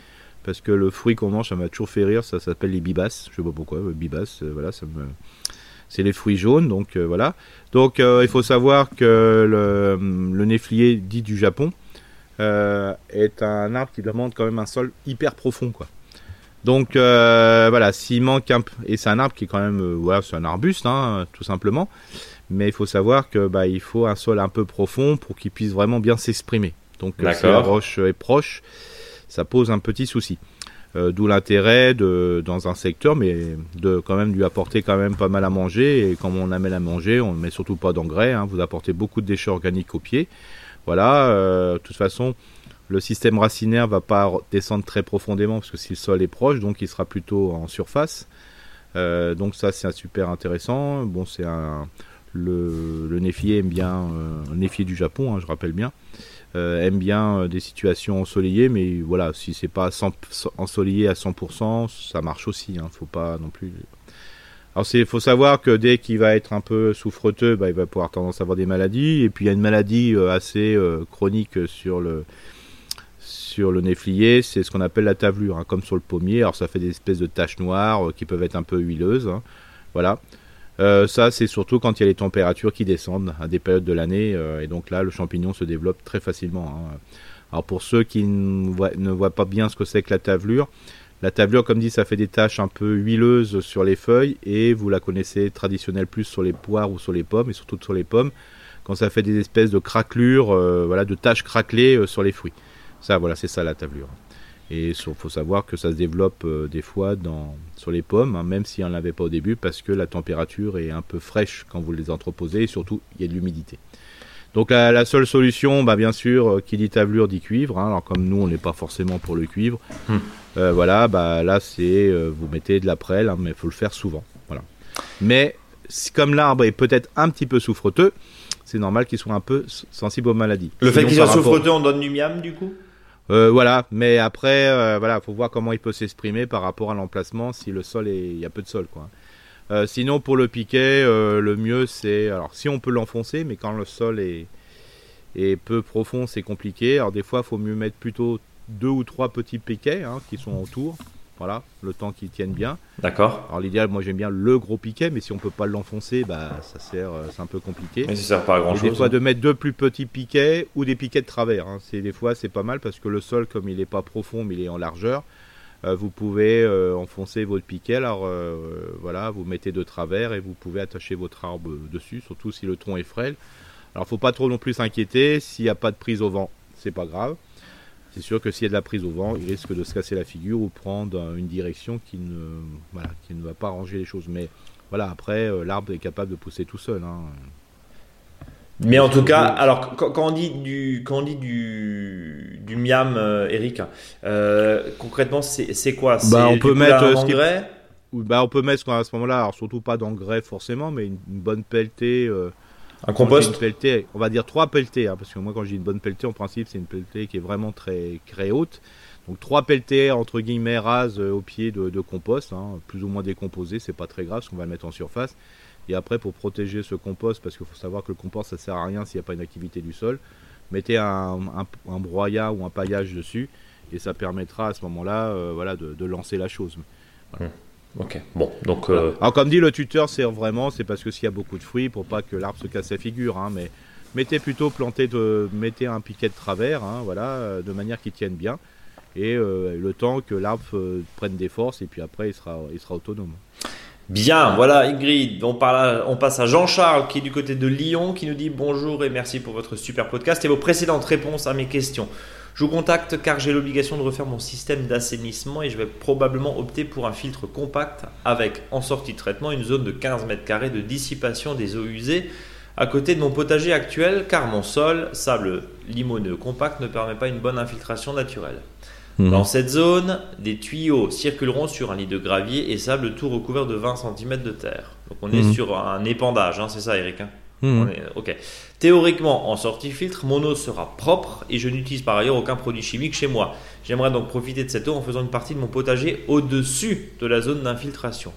parce que le fruit qu'on mange, ça m'a toujours fait rire, ça s'appelle les bibasses, je sais pas pourquoi, bibasses, voilà, ça. C'est les fruits jaunes, donc voilà. Donc il faut savoir que le, le néflier dit du Japon est un arbre qui demande quand même un sol hyper profond, quoi. Donc voilà, s'il manque un et c'est un arbre qui est quand même voilà, c'est un arbuste hein, tout simplement, mais il faut savoir que bah, il faut un sol un peu profond pour qu'il puisse vraiment bien s'exprimer. Donc si la roche est proche, ça pose un petit souci. Euh, d'où l'intérêt de dans un secteur, mais de quand même lui apporter quand même pas mal à manger. Et quand on amène à manger, on ne met surtout pas d'engrais. Hein. vous apportez beaucoup de déchets organiques au pied. Voilà. Euh, de toute façon, le système racinaire va pas descendre très profondément parce que si le sol est proche, donc il sera plutôt en surface. Euh, donc ça c'est super intéressant. Bon c'est un le, le néfier aime bien le néfier du Japon, hein, je rappelle bien. Euh, aime bien euh, des situations ensoleillées, mais voilà, si c'est pas ensoleillé à 100%, ça marche aussi. Hein, faut pas non plus. Alors il faut savoir que dès qu'il va être un peu souffreteux, bah, il va pouvoir tendance à avoir des maladies. Et puis il y a une maladie euh, assez chronique sur le sur le néflier, c'est ce qu'on appelle la tavelure, hein, comme sur le pommier. Alors ça fait des espèces de taches noires qui peuvent être un peu huileuses. Hein. Voilà. Euh, ça, c'est surtout quand il y a les températures qui descendent à des périodes de l'année. Euh, et donc là, le champignon se développe très facilement. Hein. Alors pour ceux qui ne voient, pas bien ce que c'est que la tavelure, la tavelure, comme dit, ça fait des taches un peu huileuses sur les feuilles. Et vous la connaissez traditionnelle plus sur les poires ou sur les pommes, et surtout sur les pommes, quand ça fait des espèces de craquelures, euh, voilà, de taches craquelées sur les fruits. Ça, voilà, c'est ça la tavelure. Et il faut savoir que ça se développe euh, des fois dans, sur les pommes, hein, même si on l'avait pas au début, parce que la température est un peu fraîche quand vous les entreposez, et surtout il y a de l'humidité. Donc la, seule solution, bah, bien sûr, euh, qui dit tablure dit cuivre. Hein. alors comme nous, on n'est pas forcément pour le cuivre, hmm. euh, voilà, bah là c'est vous mettez de la prêle, hein, mais il faut le faire souvent. Voilà. Mais comme l'arbre est peut-être un petit peu souffreteux, c'est normal qu'il soit un peu sensible aux maladies. Le fait qu'il soit souffreteux, on donne du miam du coup? Euh, voilà, mais après, euh, voilà, faut voir comment il peut s'exprimer par rapport à l'emplacement si le sol est, il y a peu de sol, quoi. Euh, sinon, pour le piquet, le mieux c'est, alors si on peut l'enfoncer, mais quand le sol est, est peu profond, c'est compliqué. Alors des fois, il faut mieux mettre plutôt deux ou trois petits piquets hein, qui sont autour. Voilà, le temps qu'ils tiennent bien. D'accord. Alors l'idéal, moi j'aime bien le gros piquet, mais si on peut pas l'enfoncer, bah ça sert, euh, c'est un peu compliqué. Mais ça sert pas à grand chose. Des fois de mettre deux plus petits piquets ou des piquets de travers. Hein. C'est des fois c'est pas mal parce que le sol, comme il n'est pas profond, mais il est en largeur, euh, vous pouvez euh, enfoncer votre piquet. Alors voilà, vous mettez de travers et vous pouvez attacher votre arbre dessus, surtout si le tronc est frêle. Alors faut pas trop non plus s'inquiéter. S'il n'y a pas de prise au vent, c'est pas grave c'est sûr que s'il y a de la prise au vent, il risque de se casser la figure ou prendre une direction qui ne, voilà, qui ne va pas arranger les choses. Mais voilà, après, euh, l'arbre est capable de pousser tout seul. Hein. Mais en tout cas, alors quand, on dit du, quand on dit du, du miam, euh, Eric, euh, concrètement, c'est quoi? Bah, on peut mettre engrais? Bah, on peut mettre à ce moment-là, alors surtout pas d'engrais forcément, mais une, bonne pelletée. Un compost On va dire trois pelletées, hein, parce que moi quand je dis une bonne pelletée, en principe c'est une pelletée qui est vraiment très, très haute. Donc trois pelletées entre guillemets rases euh, au pied de, compost, hein, plus ou moins décomposé, c'est pas très grave, parce qu'on va le mettre en surface. Et après pour protéger ce compost, parce qu'il faut savoir que le compost ça sert à rien s'il n'y a pas une activité du sol, mettez un, un, broyat ou un paillage dessus, et ça permettra à ce moment-là euh, voilà, de, lancer la chose. Voilà. Hum. Ok, bon, donc. Euh, Alors, comme dit le tuteur, c'est vraiment, c'est parce que s'il y a beaucoup de fruits, pour pas que l'arbre se casse la figure, hein, mais mettez plutôt planter de, mettez un piquet de travers, hein, voilà, euh, de manière qu'il tienne bien, et euh, le temps que l'arbre prenne des forces, et puis après il sera, il sera autonome. Bien, voilà Ingrid, on, parle on passe à Jean-Charles qui est du côté de Lyon, qui nous dit bonjour et merci pour votre super podcast et vos précédentes réponses à mes questions. Je vous contacte car j'ai l'obligation de refaire mon système d'assainissement et je vais probablement opter pour un filtre compact avec en sortie de traitement une zone de 15 mètres carrés de dissipation des eaux usées à côté de mon potager actuel car mon sol, sable limoneux compact, ne permet pas une bonne infiltration naturelle. Mhm. Dans cette zone, des tuyaux circuleront sur un lit de gravier et sable tout recouvert de 20 cm de terre. Donc on est mhm. sur un épandage, hein, c'est ça Eric hein? Mhm. ok. Théoriquement, en sortie filtre, mon eau sera propre et je n'utilise par ailleurs aucun produit chimique chez moi. J'aimerais donc profiter de cette eau en faisant une partie de mon potager au-dessus de la zone d'infiltration.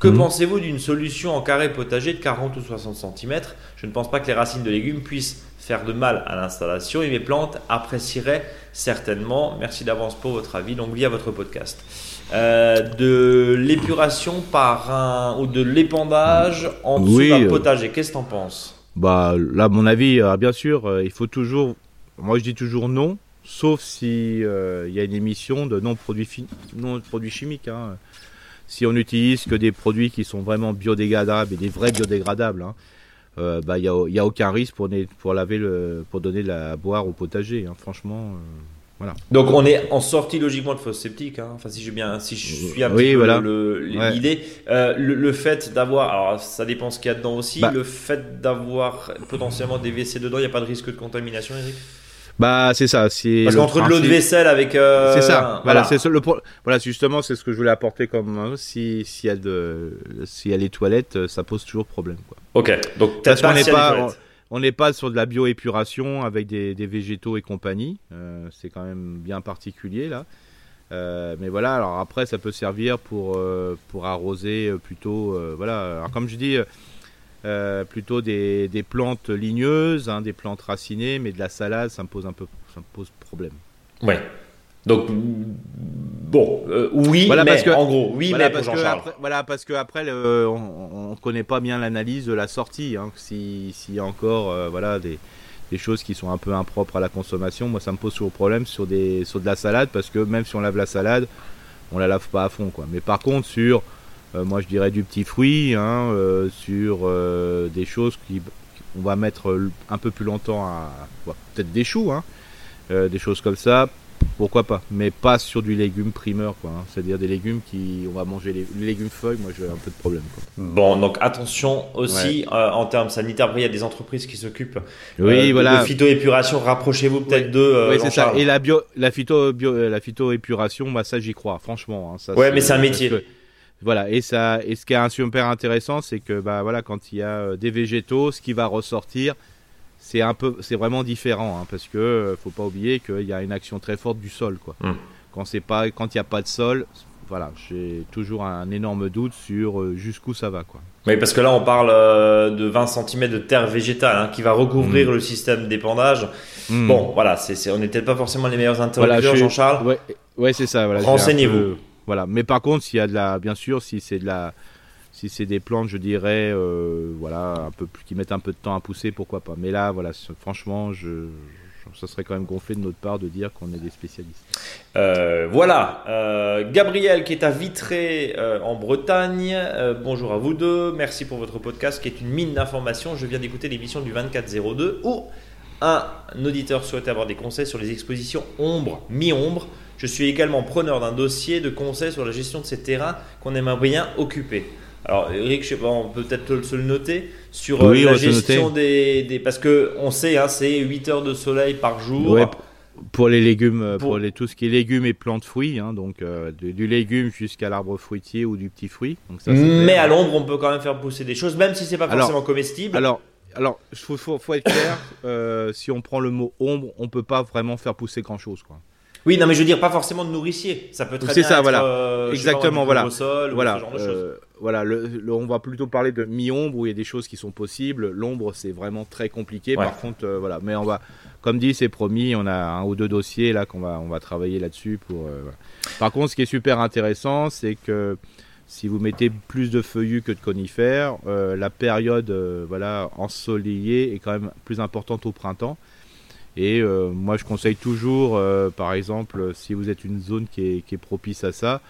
Que mhm. pensez-vous d'une solution en carré potager de 40 ou 60 cm Je ne pense pas que les racines de légumes puissent faire de mal à l'installation et mes plantes apprécieraient certainement. Merci d'avance pour votre avis. Donc, via votre podcast. Euh, de l'épuration par un ou de l'épandage en dessous d'un euh, potager. Qu'est-ce que tu en penses? Bah là, mon avis, euh, bien sûr, il faut toujours. Moi, je dis toujours non. sauf si il y a une émission de non-produits non produits chimiques. Hein. Si on n'utilise que des produits qui sont vraiment biodégradables et des vrais biodégradables, hein, bah il n'y a, y a, aucun risque pour, pour laver le, pour donner la boire au potager. Hein. Franchement. Donc on est en sortie logiquement de fosse sceptique. Hein. Enfin si j'ai bien, si je suis un petit peu l'idée, euh, le, fait d'avoir, alors ça dépend ce qu'il y a dedans aussi, bah. le fait d'avoir potentiellement des WC dedans, il n'y a pas de risque de contamination, Eric? Bah c'est ça, c'est parce qu'entre de l'eau de vaisselle avec euh, c'est ça. Voilà, c'est le voilà justement c'est ce que je voulais apporter comme hein, si s'il y a de s'il y a les toilettes, ça pose toujours problème quoi. Ok, donc peut-être pas, pas on n'est pas sur de la bioépuration avec des, végétaux et compagnie. Euh, c'est quand même bien particulier là. Euh, mais voilà, alors après ça peut servir pour, euh, pour arroser plutôt, voilà, alors comme je dis, plutôt des, plantes ligneuses, hein, des plantes racinées, mais de la salade ça me pose un peu, ça me pose problème. Ouais. Donc bon, euh, oui, mais parce que, en gros, oui, voilà, mais parce que après, voilà, parce que après, on, ne connaît pas bien l'analyse de la sortie. Hein, S'il y a encore, euh, voilà, des, des, choses qui sont un peu impropres à la consommation, moi, ça me pose toujours problème sur des, sur de la salade, parce que même si on lave la salade, on la lave pas à fond, quoi. Mais par contre, sur, euh, moi, je dirais du petit fruit, hein, sur des choses qui, on va mettre un peu plus longtemps à, peut-être des choux, hein, des choses comme ça pourquoi pas Mais pas sur du légume primeur, quoi. Hein. C'est-à-dire des légumes qui, on va manger les, légumes feuilles. Moi, j'ai un peu de problème. Bon, donc attention aussi euh, en termes sanitaires. il y a des entreprises qui s'occupent. Oui, euh, voilà. De phytoépuration. Rapprochez-vous peut-être de. Euh, oui, c'est ça. Et la bio, la phyto, la phytoépuration, moi, ça, j'y crois. Franchement. Hein, ça, ouais, mais c'est un métier. voilà. Et ça, et ce qui est super intéressant, c'est que, bah, voilà, quand il y a des végétaux, ce qui va ressortir c'est un peu, c'est vraiment différent, hein, parce que euh, faut pas oublier qu'il y a une action très forte du sol, quoi. Hmm. Quand c'est pas, quand il n'y a pas de sol, voilà, j'ai toujours un énorme doute sur euh, jusqu'où ça va, quoi. Oui, parce que là, on parle euh, de 20 cm de terre végétale hein, qui va recouvrir hmm. le système d'épandage. Hmm. Bon, voilà, c'est, on n'était pas forcément les meilleurs interlocuteurs, Jean-Charles. Ouais, ouais c'est ça. Voilà, Renseignez-vous. Voilà, mais par contre, s'il y a de la, bien sûr, si c'est de la si c'est des plantes, je dirais, euh, voilà, un peu qui mettent un peu de temps à pousser, pourquoi pas. Mais là, voilà, franchement, je, ça serait quand même gonflé de notre part de dire qu'on est des spécialistes. Euh, voilà, euh, Gabriel qui est à Vitré en Bretagne. bonjour à vous deux, merci pour votre podcast qui est une mine d'informations. Je viens d'écouter l'émission du 2402 où un auditeur souhaitait avoir des conseils sur les expositions ombre, mi-ombre. Je suis également preneur d'un dossier de conseils sur la gestion de ces terrains qu'on aimerait bien occuper. Alors Eric, je sais pas, on peut peut-être se le noter sur euh, la gestion des, Parce que on sait, hein, c'est 8 heures de soleil par jour. pour les légumes, euh, pour, les, tout ce qui est légumes et plantes fruits, hein, donc euh, du, légume jusqu'à l'arbre fruitier ou du petit fruit. Mais à l'ombre, on peut quand même faire pousser des choses, même si c'est pas forcément comestible. Alors, alors, faut, faut, faut être clair. si on prend le mot ombre, on peut pas vraiment faire pousser grand chose, quoi. Oui, non, mais je veux dire pas forcément de nourricier. Ça peut très bien ça, voilà. Euh, Exactement, voilà. Sol, voilà. Euh, voilà. Le, on va plutôt parler de mi-ombre où il y a des choses qui sont possibles. L'ombre, c'est vraiment très compliqué. Par contre, euh, voilà. Mais on va, comme dit, c'est promis. On a un ou deux dossiers là qu'on va, on va travailler là-dessus pour. Par contre, ce qui est super intéressant, c'est que si vous mettez plus de feuillus que de conifères, la période, voilà, ensoleillée est quand même plus importante au printemps. Et euh, moi, je conseille toujours, euh, par exemple, si vous êtes une zone qui est, propice à ça,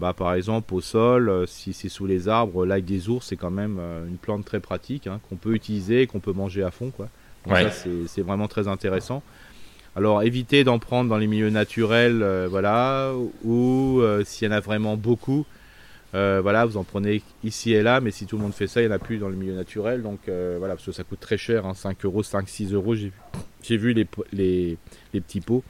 bah, par exemple au sol, euh, si c'est sous les arbres, l'ail des ours, c'est quand même une plante très pratique hein, qu'on peut utiliser et qu'on peut manger à fond. Quoi. c'est vraiment très intéressant. Alors évitez d'en prendre dans les milieux naturels, voilà, ou s'il y en a vraiment beaucoup, voilà, vous en prenez ici et là, mais si tout le monde fait ça, il n'y en a plus dans le milieu naturel. Donc voilà, parce que ça coûte très cher, 5 hein, euros, 5, 6 euros, j'ai vu. J'ai vu les, les, les, petits pots.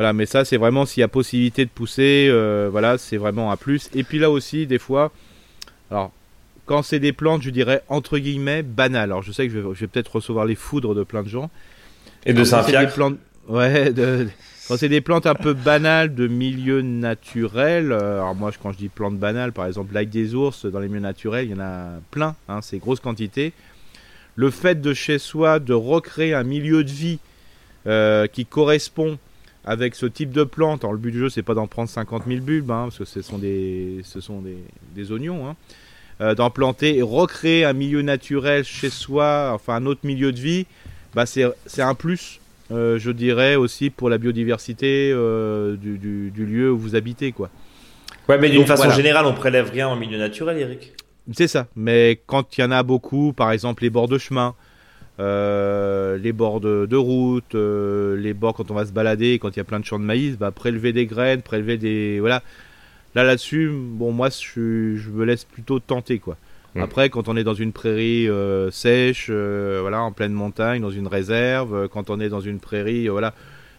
Voilà, mais ça, c'est vraiment s'il y a possibilité de pousser, euh, voilà, c'est vraiment un plus. Et puis là aussi, des fois, alors, quand c'est des plantes, je dirais entre guillemets banales. Alors, je sais que je vais, peut-être recevoir les foudres de plein de gens. Et de saint plantes, Ouais, quand c'est des plantes un peu banales de milieu naturel, euh, alors moi quand je dis plantes banales, par exemple l'ail des ours, dans les milieux naturels, il y en a plein, hein, c'est grosse quantité le fait de chez soi de recréer un milieu de vie euh, qui correspond avec ce type de plante. Alors le but du jeu c'est pas d'en prendre 50 000 bulbes, hein, parce que ce sont des, ce sont des, oignons. Hein. Euh, d'en planter et recréer un milieu naturel chez soi, enfin un autre milieu de vie, bah c'est un plus. je dirais aussi pour la biodiversité du, lieu où vous habitez, quoi. Ouais, mais d'une façon générale, on prélève rien en milieu naturel, Eric. C'est ça. Mais quand il y en a beaucoup, par exemple les bords de chemin, euh, les bords de, route, euh, les bords quand on va se balader, quand il y a plein de champs de maïs, bah, prélever des graines, prélever des. Voilà. Là, là-dessus, bon, moi, je, je, me laisse plutôt tenter, quoi. Mmh. Après, quand on est dans une prairie euh, sèche, voilà, en pleine montagne, dans une réserve, quand on est dans une prairie, voilà.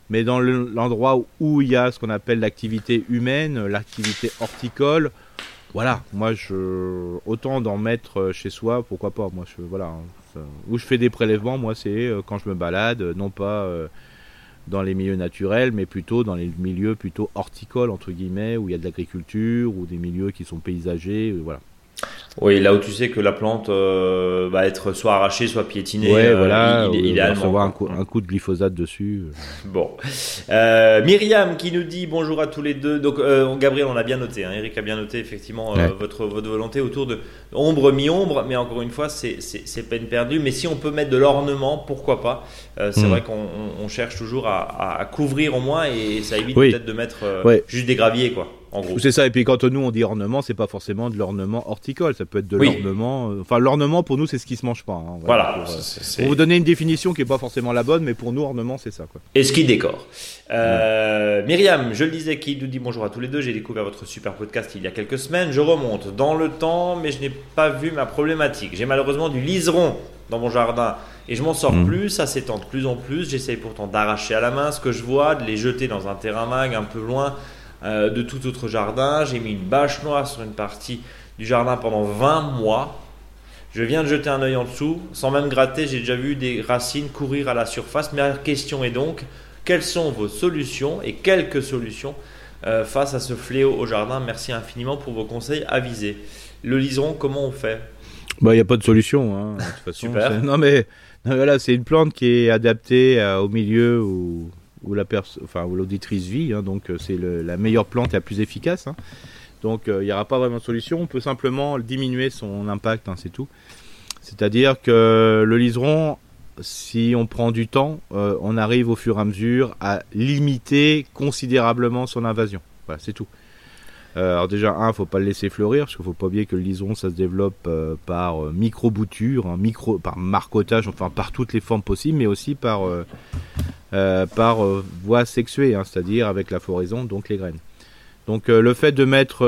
Mais dans l'endroit où il y a ce qu'on appelle l'activité humaine, l'activité horticole, voilà, moi, je, autant d'en mettre chez soi, pourquoi pas. Moi, je, voilà, hein. Où je fais des prélèvements, moi, c'est euh, quand je me balade, non pas euh, dans les milieux naturels, mais plutôt dans les milieux plutôt horticoles, entre guillemets, où il y a de l'agriculture, ou des milieux qui sont paysagers, euh, voilà. Oui, là où tu sais que la plante euh, va être soit arrachée, soit piétinée. Ouais, euh, voilà. Il, il, recevoir un coup, un coup, de glyphosate dessus. (laughs) Bon. Euh, Myriam qui nous dit bonjour à tous les deux. Donc, Gabriel, on a bien noté. Hein, Eric a bien noté effectivement votre, votre volonté autour de ombre, mi-ombre. Mais encore une fois, c'est peine perdue. Mais si on peut mettre de l'ornement, pourquoi pas? C'est hmm. vrai qu'on cherche toujours à, couvrir au moins et ça évite peut-être de mettre juste des graviers, quoi. C'est ça, et puis quand nous on dit ornement, c'est pas forcément de l'ornement horticole, ça peut être de l'ornement. Euh, enfin, l'ornement pour nous c'est ce qui se mange pas. Hein, voilà. Pour, euh, vous donner une définition qui est pas forcément la bonne, mais pour nous ornement c'est ça. Quoi. Et ce qui décore. Euh, Myriam, je le disais, qui nous dit bonjour à tous les deux. J'ai découvert votre super podcast il y a quelques semaines. Je remonte dans le temps, mais je n'ai pas vu ma problématique. J'ai malheureusement du liseron dans mon jardin et je m'en sors hmm. plus, ça s'étend de plus en plus. J'essaye pourtant d'arracher à la main ce que je vois, de les jeter dans un terrain mag un peu loin. Euh, de tout autre jardin. J'ai mis une bâche noire sur une partie du jardin pendant 20 mois. Je viens de jeter un œil en dessous, sans même gratter, j'ai déjà vu des racines courir à la surface. Ma question est donc, quelles sont vos solutions et quelques solutions euh, face à ce fléau au jardin? Merci infiniment pour vos conseils avisés. Le liseron, comment on fait? Bah, il n'y a pas de solution. Hein, de toute (laughs) façon, Super. Non mais, voilà, c'est une plante qui est adaptée euh, au milieu où où la enfin l'auditrice vit. Hein, donc euh, c'est la meilleure plante et la plus efficace. Hein. Donc euh, il n'y aura pas vraiment de solution. On peut simplement diminuer son impact, hein, c'est tout. C'est-à-dire que le liseron, si on prend du temps, euh, on arrive au fur et à mesure à limiter considérablement son invasion. Voilà, c'est tout. Alors déjà, un, faut pas le laisser fleurir, parce qu'il faut pas oublier que le liseron, ça se développe par micro-bouture, micro, par marcotage, enfin par toutes les formes possibles, mais aussi par euh, par euh, voie sexuée, hein, c'est-à-dire avec la floraison, donc les graines. Donc euh, le fait de mettre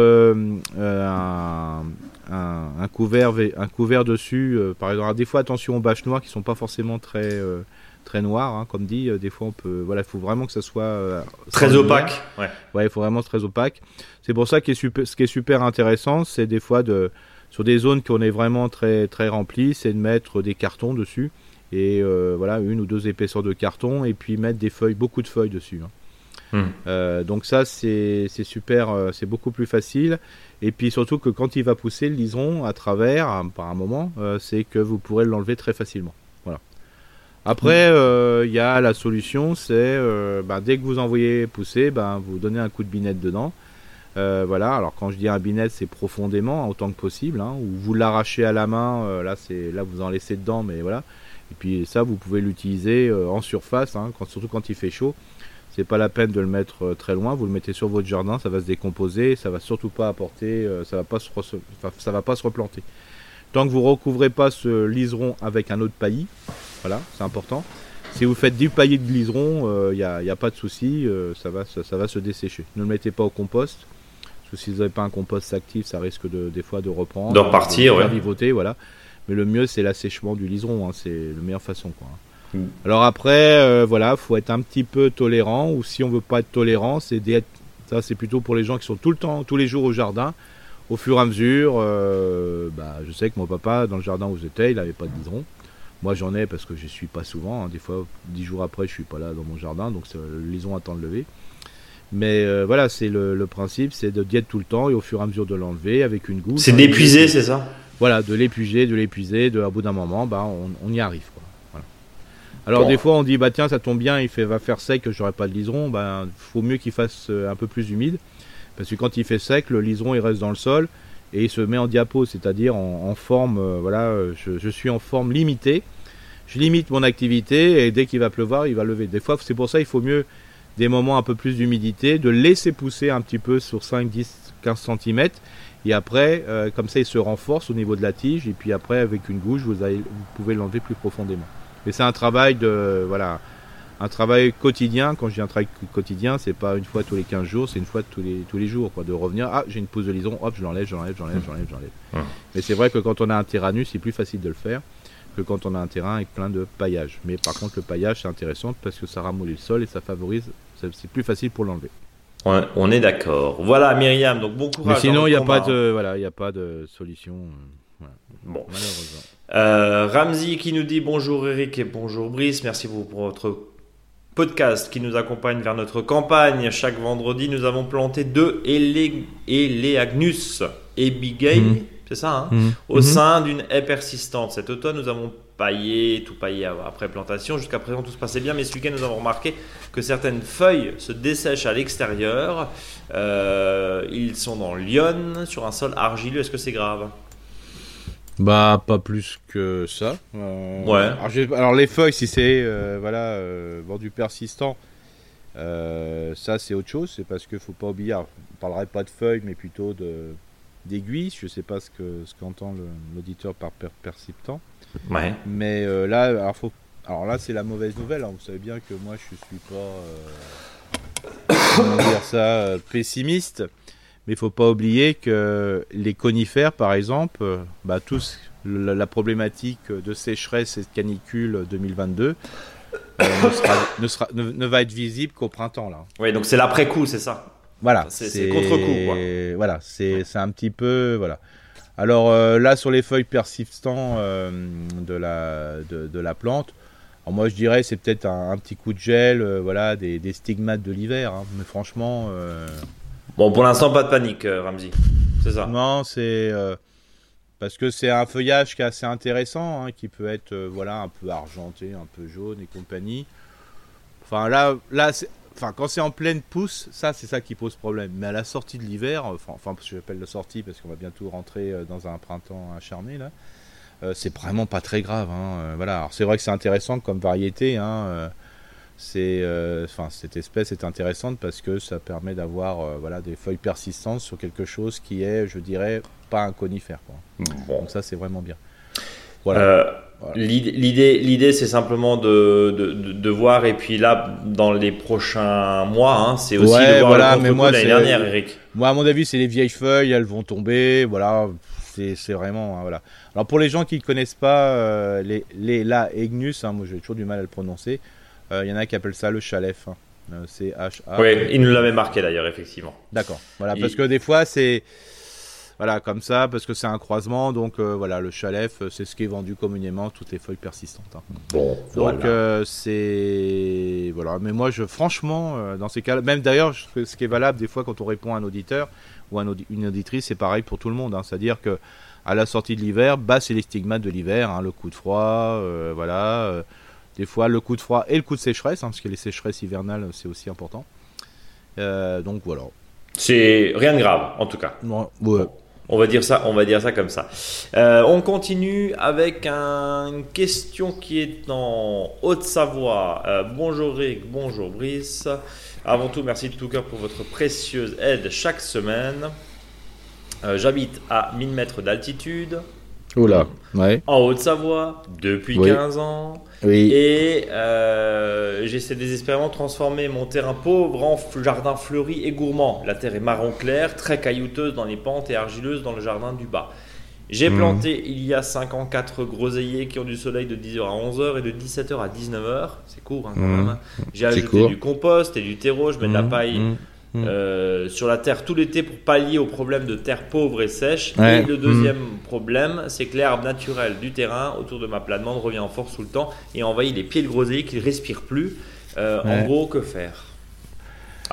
un, couvert, un couvert dessus, par exemple, des fois attention aux bâches noires qui sont pas forcément très très noires, hein, comme dit. des fois on peut, voilà, il faut vraiment que ça soit très opaque. Ouais. ouais, il faut vraiment très opaque. C'est pour ça que ce qui est super intéressant, c'est des fois de sur des zones qu'on est vraiment très très remplies, c'est de mettre des cartons dessus et euh, voilà une ou deux épaisseurs de carton et puis mettre des feuilles, beaucoup de feuilles dessus. Hein. Hmm. Euh, donc ça c'est super, euh, c'est beaucoup plus facile. Et puis surtout que quand il va pousser le liseron à travers, par un moment, c'est que vous pourrez l'enlever très facilement. Après, il y a la solution, c'est bah, dès que vous envoyez pousser, bah, vous donnez un coup de binette dedans. voilà, alors quand je dis un binette, c'est profondément, autant que possible, hein, ou vous l'arrachez à la main, là là vous en laissez dedans, mais voilà. Et puis ça, vous pouvez l'utiliser euh, en surface, hein, surtout quand il fait chaud. C'est pas la peine de le mettre euh, très loin. Vous le mettez sur votre jardin, ça va se décomposer, ça va surtout pas apporter, euh, ça va pas se, ça va pas se replanter. Tant que vous recouvrez pas ce liseron avec un autre paillis, voilà, c'est important. Si vous faites du paillis de liseron, il n'y a, pas de souci, ça, va, ça, va se dessécher. Ne le mettez pas au compost, parce que si vous n'avez pas un compost actif, ça risque de, des fois de reprendre. De repartir, de voilà. Mais le mieux, c'est l'assèchement du liseron. Hein, c'est la meilleure façon. Quoi. Mm. Alors après, euh, voilà, faut être un petit peu tolérant. Ou si on veut pas être tolérant, c'est d'être. Ça, c'est plutôt pour les gens qui sont tout le temps, tous les jours au jardin. Au fur et à mesure, euh, bah, je sais que mon papa, dans le jardin où j'étais, il n'avait pas de liseron. Moi, j'en ai parce que je suis pas souvent. Hein. Des fois, dix jours après, je suis pas là dans mon jardin, donc le liseron attend de lever. Mais euh, voilà, c'est le, le, principe, c'est de diète tout le temps et au fur et à mesure de l'enlever avec une goutte. C'est d'épuiser, c'est ça? Voilà, de l'épuiser, de l'épuiser, de, à bout d'un moment, bah, on, y arrive. Alors des fois on dit bah tiens ça tombe bien, il fait, va faire sec, j'aurai pas de liseron, bah faut mieux qu'il fasse euh, un peu plus humide, parce que quand il fait sec, le liseron il reste dans le sol et il se met en diapo, c'est-à-dire en, forme, euh, voilà, je, suis en forme limitée, je limite mon activité et dès qu'il va pleuvoir, il va lever. Des fois, c'est pour ça il faut mieux des moments un peu plus d'humidité, de laisser pousser un petit peu sur 5, 10, 15 cm. Et après, euh, comme ça, il se renforce au niveau de la tige. Et puis après, avec une gouge, vous, vous pouvez l'enlever plus profondément. Mais c'est un travail de, voilà, un travail quotidien. Quand je dis un travail quotidien, c'est pas une fois tous les 15 jours, c'est une fois tous les, tous les jours. Quoi, de revenir, ah, j'ai une pousse de lison, hop, je l'enlève, j'enlève, j'enlève, j'enlève, j'enlève. Mais c'est vrai que quand on a un terrain nu, c'est plus facile de le faire que quand on a un terrain avec plein de paillage. Mais par contre, le paillage, c'est intéressant parce que ça ramollit le sol et ça favorise, c'est plus facile pour l'enlever. On est d'accord. Voilà, Myriam, donc bon courage. Mais sinon, il n'y a, pas de, voilà, a pas de solution. Euh, bon. Malheureusement. Euh, Ramzi qui nous dit bonjour Eric et bonjour Brice. Merci pour votre podcast qui nous accompagne vers notre campagne. Chaque vendredi, nous avons planté deux Eleagnus et Bigay. Mhm c'est ça, hein, mhm. au mhm. sein d'une haie persistante. Cet automne, nous avons paillé, tout paillé après plantation. Jusqu'à présent, tout se passait bien, mais ce week-end, nous avons remarqué que certaines feuilles se dessèchent à l'extérieur. Euh, ils sont dans Lyon, sur un sol argileux. Est-ce que c'est grave? Bah pas plus que ça. Euh, ouais. Alors, les feuilles, si c'est euh, voilà du persistant, ça c'est autre chose. C'est parce qu'il faut pas oublier. on parlerait pas de feuilles, mais plutôt de d'aiguille. Je ne sais pas ce que ce qu'entend l'auditeur par per perceptant. Ouais. Mais euh, là, alors, faut, alors là, c'est la mauvaise nouvelle. Hein. Vous savez bien que moi, je suis pas euh, (coughs) dire ça euh, pessimiste. Mais il faut pas oublier que les conifères, par exemple, bah, tous la, problématique de sécheresse et de canicule 2022 ne, sera, ne, ne, va être visible qu'au printemps là. Oui, donc c'est l'après coup, c'est ça. Voilà. C'est contre-coup. Voilà, c'est un petit peu. Voilà. Alors euh, là, sur les feuilles persistantes euh, de, la, de, la plante, moi je dirais c'est peut-être un, petit coup de gel, euh, voilà, des, des, stigmates de l'hiver. Hein. mais franchement. Bon, pour l'instant, pas de panique, Ramsey. C'est ça Non, c'est. parce que c'est un feuillage qui est assez intéressant, hein, qui peut être voilà, un peu argenté, un peu jaune et compagnie. Enfin là, là Enfin, quand c'est en pleine pousse, ça, c'est ça qui pose problème. Mais à la sortie de l'hiver, enfin, enfin je l'appelle la sortie parce qu'on va bientôt rentrer euh, dans un printemps acharné, là, euh, c'est vraiment pas très grave. Hein. Euh, voilà. c'est vrai que c'est intéressant comme variété. Hein. c'est, enfin, cette espèce est intéressante parce que ça permet d'avoir voilà, des feuilles persistantes sur quelque chose qui est, je dirais, pas un conifère. Donc ça, c'est vraiment bien. Voilà. L'idée, l'idée, c'est simplement de, de, voir et puis là, dans les prochains mois, hein, c'est aussi de voir voilà, le mais moi, l'année dernière, Eric. Moi, à mon avis, c'est les vieilles feuilles, elles vont tomber, voilà. C'est, vraiment, hein, voilà. Alors pour les gens qui ne connaissent pas euh, les, les la Egnus, hein, moi j'ai toujours du mal à le prononcer. Euh, il y en a qui appellent ça le chalef. Euh, c'est H A. Oui, il nous l'avait marqué d'ailleurs, effectivement. D'accord. Voilà, parce que des fois c'est voilà, comme ça, parce que c'est un croisement. Donc euh, voilà, le chalef, euh, c'est ce qui est vendu communément, toutes les feuilles persistantes. Hein. Bon, donc euh, c'est voilà. Mais moi, je franchement, dans ces cas, même d'ailleurs, ce qui est valable des fois quand on répond à un auditeur ou à une auditrice, c'est pareil pour tout le monde. Hein. C'est-à-dire que à la sortie de l'hiver, bah c'est les stigmates de l'hiver, hein, le coup de froid, voilà. des fois, le coup de froid et le coup de sécheresse, parce que les sécheresses hivernales, c'est aussi important. donc voilà. C'est rien de grave, en tout cas. ouais. On va dire ça, on va dire ça comme ça. Euh, on continue avec une question qui est en Haute-Savoie. Euh, bonjour Rick, bonjour Brice. Avant tout, merci de tout cœur pour votre précieuse aide chaque semaine. Euh, j'habite à 1000 mètres d'altitude. Oula, ouais. En Haute-Savoie, depuis 15 ans. Oui. Et euh, j'essaie désespérément de transformer mon terrain pauvre en jardin fleuri et gourmand. La terre est marron clair, très caillouteuse dans les pentes et argileuse dans le jardin du bas. J'ai hmm. planté il y a 5 ans 4 groseilliers qui ont du soleil de 10h à 11h et de 17h à 19h. C'est court hein, quand hmm. même. Hein. J'ai ajouté du compost et du terreau, je mets de la hmm. paille Mm. Euh, sur la terre tout l'été pour pallier au problème de terre pauvre et sèche. Et le deuxième mm. problème, c'est que l'herbe naturelle du terrain autour de ma plate-bande revient en force tout le temps et envahit les pieds de groseillier qui ne respirent plus. Euh, en gros, que faire?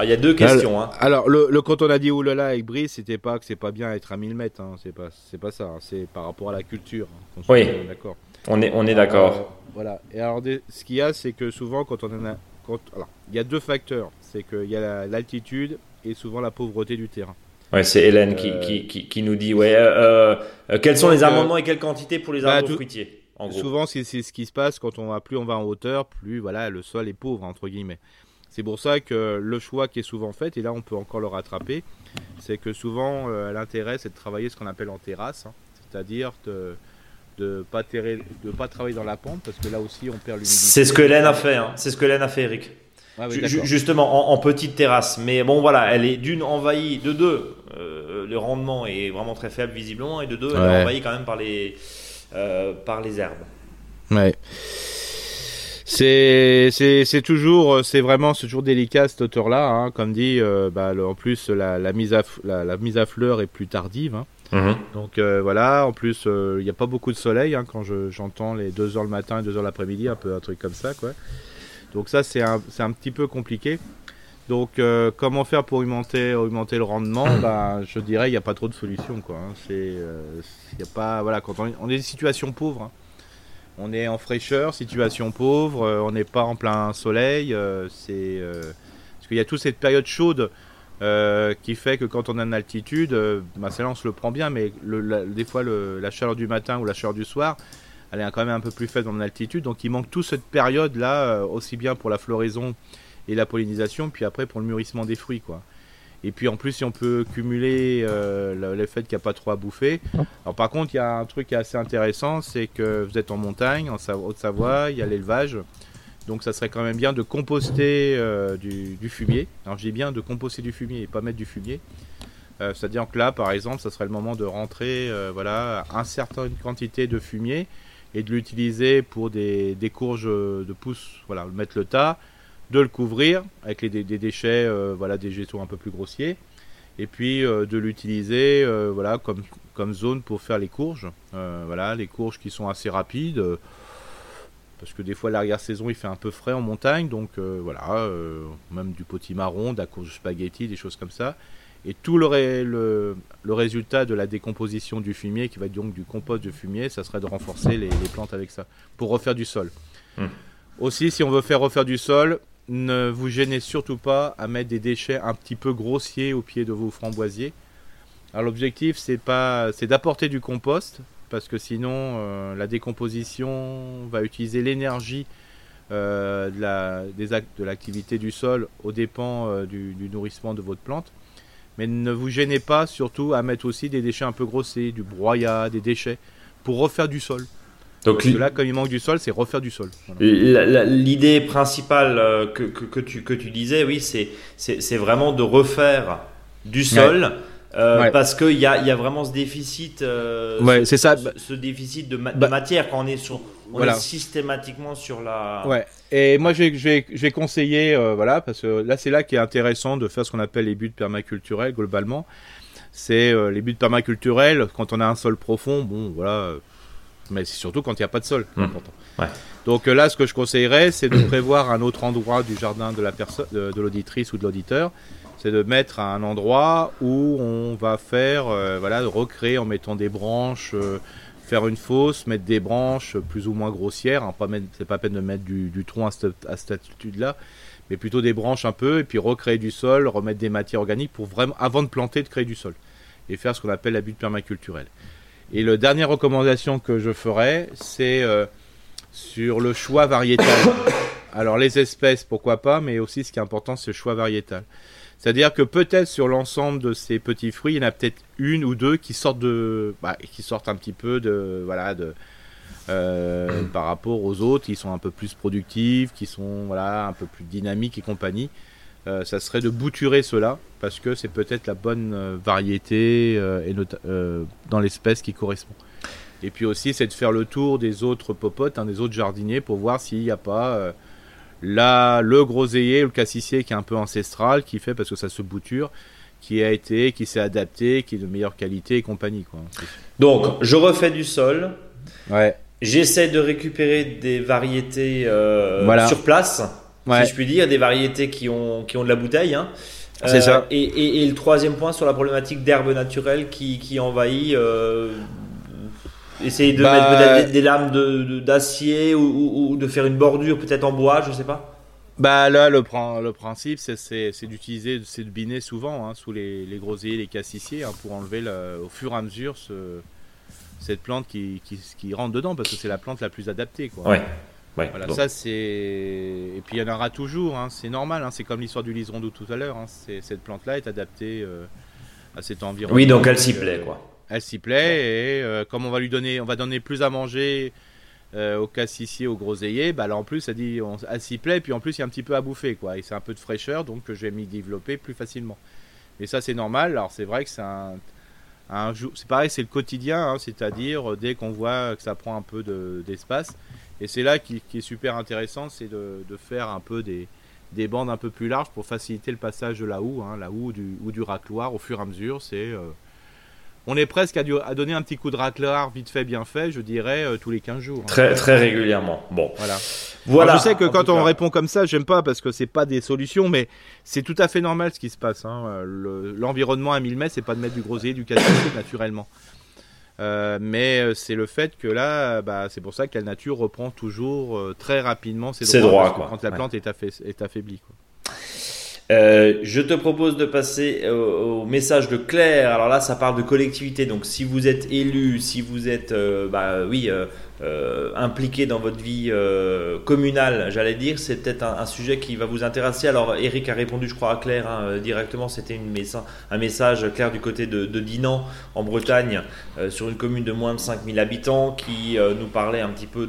Il y a deux questions. Hein. Alors, le, quand on a dit oulala avec Brice, c'était pas que c'est pas bien être à 1000 mètres. Hein. c'est pas, c'est pas ça. Hein. c'est par rapport à la culture. oui. D'accord. On est, on est d'accord. Euh, voilà. Et alors, ce qu'il y a, c'est que souvent, quand on en a, alors, il y a deux facteurs c'est qu'il y a l'altitude et souvent la pauvreté du terrain. Ouais, c'est Hélène qui, euh, qui, qui, nous dit ouais, euh, euh, quels sont les amendements et quelles quantités pour les bah, arbres fruitiers Souvent, c'est ce qui se passe quand on va plus on va en hauteur, plus voilà le sol est pauvre entre guillemets. C'est pour ça que le choix qui est souvent fait, et là on peut encore le rattraper, c'est que souvent euh, l'intérêt c'est de travailler ce qu'on appelle en terrasse, hein. c'est-à-dire de de pas de pas travailler dans la pente parce que là aussi on perd l'humidité. C'est ce que Hélène a fait, hein. c'est ce que Hélène a fait, Eric. Ah justement en, petite terrasse, mais bon voilà, elle est d'une envahie, de deux, euh, le rendement est vraiment très faible visiblement, et de deux, elle est envahie quand même par les euh, par les herbes. Ouais. C'est c'est toujours c'est vraiment c'est toujours délicat cette hauteur là hein. comme dit euh, bah, en plus la, la mise à la, mise à fleur est plus tardive hein. mhm. donc euh, voilà en plus il n'y a pas beaucoup de soleil hein, quand j'entends les 2 heures le matin et 2 heures l'après-midi un peu un truc comme ça quoi donc ça c'est un, un petit peu compliqué donc comment faire pour augmenter augmenter le rendement (coughs) bah, je dirais il n'y a pas trop de solutions quoi c'est il y a pas voilà quand on est, on est des situations pauvres on est en fraîcheur, situation pauvre, euh, on n'est pas en plein soleil. Euh, c'est euh, parce qu'il y a toute cette période chaude qui fait que quand on est en altitude, bah, celle-là on se le prend bien, mais des fois la chaleur du matin ou la chaleur du soir, elle est quand même un peu plus faible en altitude, donc il manque toute cette période-là, aussi bien pour la floraison et la pollinisation, puis après pour le mûrissement des fruits, quoi. Et puis en plus, si on peut cumuler euh, le, fait qu'il n'y a pas trop à bouffer. Alors par contre, il y a un truc assez intéressant, c'est que vous êtes en montagne, en Haute-Savoie, il y a l'élevage. Donc ça serait quand même bien de composter euh, du, fumier. Alors je dis bien de composter du fumier et pas mettre du fumier. Euh, c'est-à-dire que là, par exemple, ça serait le moment de rentrer voilà, une certaine quantité de fumier et de l'utiliser pour des, courges de pouce, voilà, mettre le tas, de le couvrir avec les, des, déchets, euh, voilà, des végétaux un peu plus grossiers, et puis euh, de l'utiliser, euh, voilà, comme, comme zone pour faire les courges, voilà, les courges qui sont assez rapides, parce que des fois l'arrière-saison il fait un peu frais en montagne, donc voilà, même du potimarron, de la courge spaghetti, des choses comme ça. Et tout le, le, le, résultat de la décomposition du fumier, qui va être donc du compost de fumier, ça serait de renforcer les, plantes avec ça, pour refaire du sol. Mmh. Aussi, si on veut faire refaire du sol, ne vous gênez surtout pas à mettre des déchets un petit peu grossiers au pied de vos framboisiers. Alors l'objectif c'est pas c'est d'apporter du compost parce que sinon euh, la décomposition va utiliser l'énergie euh, de la l'activité du sol au dépens euh, du, nourrissement de votre plante. Mais ne vous gênez pas surtout à mettre aussi des déchets un peu grossiers, du broyat, des déchets pour refaire du sol. Donc là, comme il manque du sol, c'est refaire du sol. L'idée principale euh, que, que, tu, que tu disais, oui, c'est vraiment de refaire du sol. Euh, parce qu'il y a, y a vraiment ce déficit, euh, ouais, c'est ça. Ce, déficit de, bah matière quand on est sur, on est systématiquement sur la. Ouais. Et moi, je vais, je vais, je vais conseiller, voilà, parce que là, c'est là qui est intéressant de faire ce qu'on appelle les buts permaculturels globalement. C'est les buts permaculturels quand on a un sol profond. Bon, voilà mais c'est surtout quand il n'y a pas de sol. Mmh. Donc euh, là, ce que je conseillerais, c'est de prévoir un autre endroit du jardin de la personne, de, l'auditrice ou de l'auditeur. C'est de mettre un endroit où on va faire, euh, voilà, recréer en mettant des branches, euh, faire une fosse, mettre des branches plus ou moins grossières. Hein, c'est pas peine de mettre du, tronc à cette, à cette altitude-là, mais plutôt des branches un peu, et puis recréer du sol, remettre des matières organiques pour vraiment, avant de planter, de créer du sol et faire ce qu'on appelle la butte permaculturelle. Et la dernière recommandation que je ferai, c'est euh, sur le choix variétal. (coughs) Alors les espèces, pourquoi pas, mais aussi ce qui est important, c'est le choix variétal. C'est-à-dire que peut-être sur l'ensemble de ces petits fruits, il y en a peut-être une ou deux qui sortent de, bah, qui sortent un petit peu de, voilà, de, euh, (clears throat) par rapport aux autres, qui sont un peu plus productifs, qui sont voilà un peu plus dynamiques et compagnie. Euh, ça serait de bouturer cela parce que c'est peut-être la bonne euh, variété et dans l'espèce qui correspond. Et puis aussi, c'est de faire le tour des autres popotes, hein, des autres jardiniers pour voir s'il n'y a pas là le groseillier, le cassissier qui est un peu ancestral, qui fait parce que ça se bouture, qui a été, qui s'est adapté, qui est de meilleure qualité et compagnie. Quoi. Donc, je refais du sol. Ouais. J'essaie de récupérer des variétés sur place si je puis dire, des variétés qui ont, qui ont de la bouteille. Hein. C'est ça. Euh, et, et, le troisième point sur la problématique d'herbe naturelle qui, qui envahit. Euh, essayer de bah, mettre des, lames d'acier de, ou, ou, de faire une bordure peut-être en bois, je sais pas. Bah là, le, le principe, c'est d'utiliser, c'est de biner souvent hein, sous les, les grosiers, les cassissiers, hein, pour enlever au fur et à mesure ce, cette plante qui, qui, rentre dedans parce que c'est la plante la plus adaptée. Quoi. Ouais. voilà, ça c'est. Et puis il y en aura toujours, hein, c'est normal, hein, c'est comme l'histoire du liseron tout à l'heure. Hein, cette plante-là est adaptée euh, à cet environnement. Oui, donc elle s'y plaît, quoi. Elle s'y plaît, et euh, comme on va lui donner, on va donner plus à manger euh, au cassissier, au groseillier, bah là en plus, elle, dit, on, elle s'y plaît, puis en plus, il y a un petit peu à bouffer, quoi. Et c'est un peu de fraîcheur, donc je vais m'y développer plus facilement. Et ça, c'est normal. Alors c'est vrai que c'est un c'est pareil, c'est le quotidien, hein, c'est-à-dire euh, dès qu'on voit que ça prend un peu d'espace. et c'est là qui, est super intéressant, c'est de, faire un peu des, bandes un peu plus larges pour faciliter le passage de la houe, hein, la houe du, ou du racloir au fur et à mesure. C'est euh, on est presque à, donner un petit coup de raclard vite fait, bien fait, je dirais, euh, tous les 15 jours. Hein. Très, très régulièrement. Bon. Voilà. voilà. je sais que quand on répond comme ça, j'aime pas parce que c'est pas des solutions, mais c'est tout à fait normal ce qui se passe. Hein. L'environnement à 1000 mètres, c'est pas de mettre du groseillier, du cassé (coughs) naturellement. Euh, mais euh, c'est le fait que là, bah, c'est pour ça que la nature reprend toujours très rapidement ses droits, droits quand la plante est, est affaiblie. Quoi. Euh, je te propose de passer au, message de Claire. Alors là, ça parle de collectivité. Donc, si vous êtes élu, si vous êtes, euh, bah oui, euh, impliqué dans votre vie euh, communale, j'allais dire, c'est peut-être un, sujet qui va vous intéresser. Alors, Eric a répondu, je crois, à Claire hein, euh, directement. C'était un message clair du côté de, Dinan, en Bretagne, sur une commune de moins de 5000 habitants, qui nous parlait un petit peu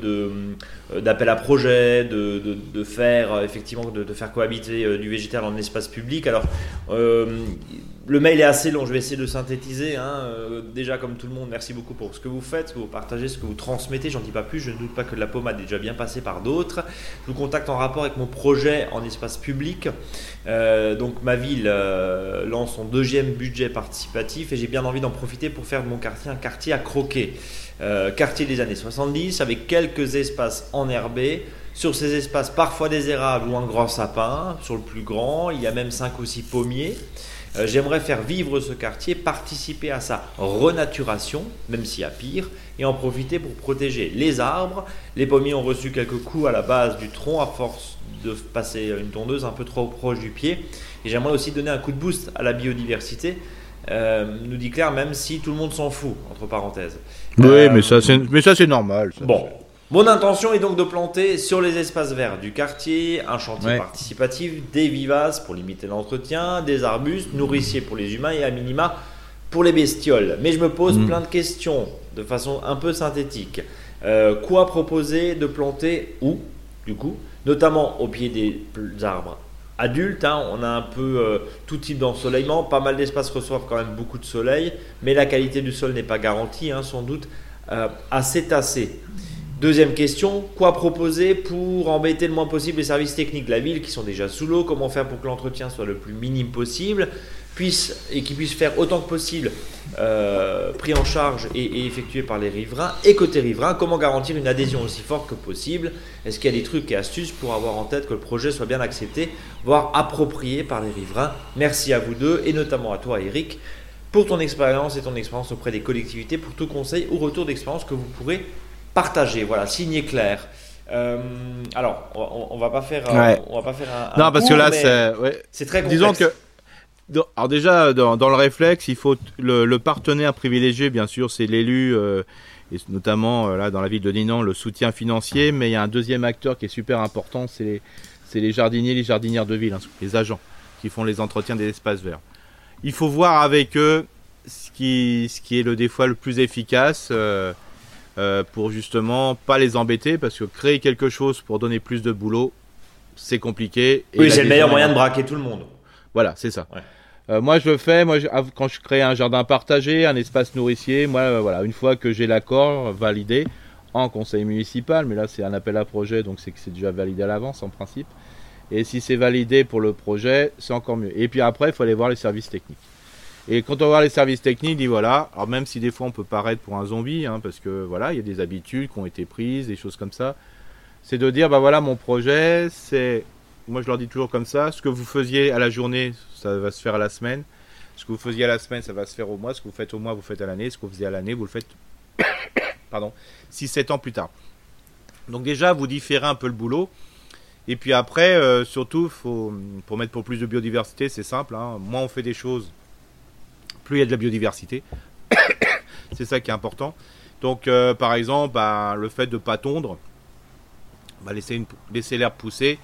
d'appel à projet, de, faire effectivement de, faire cohabiter du végétal en espace public. Alors, le mail est assez long, je vais essayer de synthétiser. Hein. Euh, déjà, comme tout le monde, merci beaucoup pour ce que vous faites, ce que vous partagez, ce que vous transmettez. J'en dis pas plus, je ne doute pas que la pommade est déjà bien passée par d'autres. Je vous contacte en rapport avec mon projet en espace public. Euh, donc, ma ville euh, lance son deuxième budget participatif et j'ai bien envie d'en profiter pour faire de mon quartier un quartier à croquer. quartier des années 70 avec quelques espaces enherbés. Sur ces espaces, parfois des érables ou un grand sapin. Sur le plus grand, il y a même 5 ou 6 pommiers. Euh, j'aimerais faire vivre ce quartier, participer à sa renaturation, même s'il y a pire, et en profiter pour protéger les arbres. Les pommiers ont reçu quelques coups à la base du tronc à force de passer une tondeuse un peu trop proche du pied. Et j'aimerais aussi donner un coup de boost à la biodiversité. Euh, nous dit Claire, même si tout le monde s'en fout, entre parenthèses. Oui, euh, mais ça c'est normal. bon, mon intention est donc de planter sur les espaces verts du quartier un chantier participatif, des vivaces pour limiter l'entretien, des arbustes, nourriciers pour les humains et à minima pour les bestioles. Mais je me pose mm. plein de questions de façon un peu synthétique. Euh, quoi proposer de planter où, du coup, notamment au pied des arbres adultes. Hein, on a un peu euh, tout type d'ensoleillement. Pas mal d'espaces reçoivent quand même beaucoup de soleil, mais la qualité du sol n'est pas garantie, hein, sans doute euh, assez tassée. Deuxième question, quoi proposer pour embêter le moins possible les services techniques de la ville qui sont déjà sous l'eau? Comment faire pour que l'entretien soit le plus minime possible? Puisse, et qui puisse faire autant que possible euh, pris en charge et, effectué par les riverains. Et côté riverain, comment garantir une adhésion aussi forte que possible? Est-ce qu'il y a des trucs et astuces pour avoir en tête que le projet soit bien accepté, voire approprié par les riverains? Merci à vous deux et notamment à toi Eric pour ton expérience et ton expérience auprès des collectivités, pour tout conseil ou retour d'expérience que vous pourrez partagé, voilà, signé clair. Euh, alors, on, va pas faire, on va pas faire un, non parce que là c'est, c'est très complexe. Disons que alors déjà, dans, le réflexe, il faut le, partenaire privilégié, bien sûr, c'est l'élu, euh, et notamment euh, là dans la ville de Dinan, le soutien financier. Mais il y a un deuxième acteur qui est super important, c'est les, les jardiniers, les jardinières de ville, hein, les agents qui font les entretiens des espaces verts. Il faut voir avec eux ce qui, ce qui est le des fois le plus efficace. Euh, pour justement pas les embêter parce que créer quelque chose pour donner plus de boulot, c'est compliqué. oui, c'est le meilleur moyen de braquer tout le monde. Voilà, c'est ça. Euh, moi, je le fais. Moi, quand je crée un jardin partagé, un espace nourricier, moi, euh, voilà, une fois que j'ai l'accord validé en conseil municipal, mais là, c'est un appel à projet, donc c'est que c'est déjà validé à l'avance en principe. Et si c'est validé pour le projet, c'est encore mieux. Et puis après, il faut aller voir les services techniques. Et quand on voit les services techniques, dit voilà, alors même si des fois on peut paraître pour un zombie, hein, parce que voilà, il y a des habitudes qui ont été prises, des choses comme ça, c'est de dire bah voilà, mon projet, c'est, moi je leur dis toujours comme ça, ce que vous faisiez à la journée, ça va se faire à la semaine, ce que vous faisiez à la semaine, ça va se faire au mois, ce que vous faites au mois, vous faites à l'année, ce que vous faisiez à l'année, vous le faites, (coughs) pardon, 6-7 ans plus tard. Donc déjà, vous différez un peu le boulot. Et puis après, euh, surtout, faut, pour mettre pour plus de biodiversité, c'est simple. Hein. Moins on fait des choses il y a de la biodiversité. (coughs) c'est ça qui est important. Donc, euh, par exemple, bah, le fait de ne pas tondre, bah, laisser, laisser l'herbe pousser,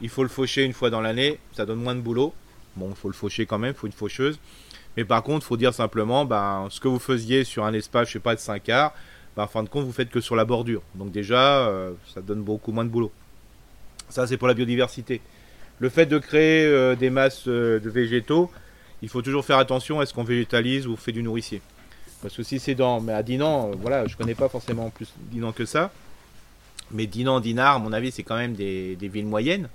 il faut le faucher une fois dans l'année, ça donne moins de boulot. Bon, il faut le faucher quand même, il faut une faucheuse. Mais par contre, il faut dire simplement, bah, ce que vous faisiez sur un espace, je sais pas, de 5 quarts, bah, en fin de compte, vous faites que sur la bordure. Donc déjà, euh, ça donne beaucoup moins de boulot. Ça, c'est pour la biodiversité. Le fait de créer euh, des masses de végétaux, il faut toujours faire attention à ce qu'on végétalise ou fait du nourricier. Parce que si c'est dans. Mais à Dinan, euh, voilà, je connais pas forcément plus Dinan que ça. Mais Dinan, Dinard, à mon avis, c'est quand même des, villes moyennes.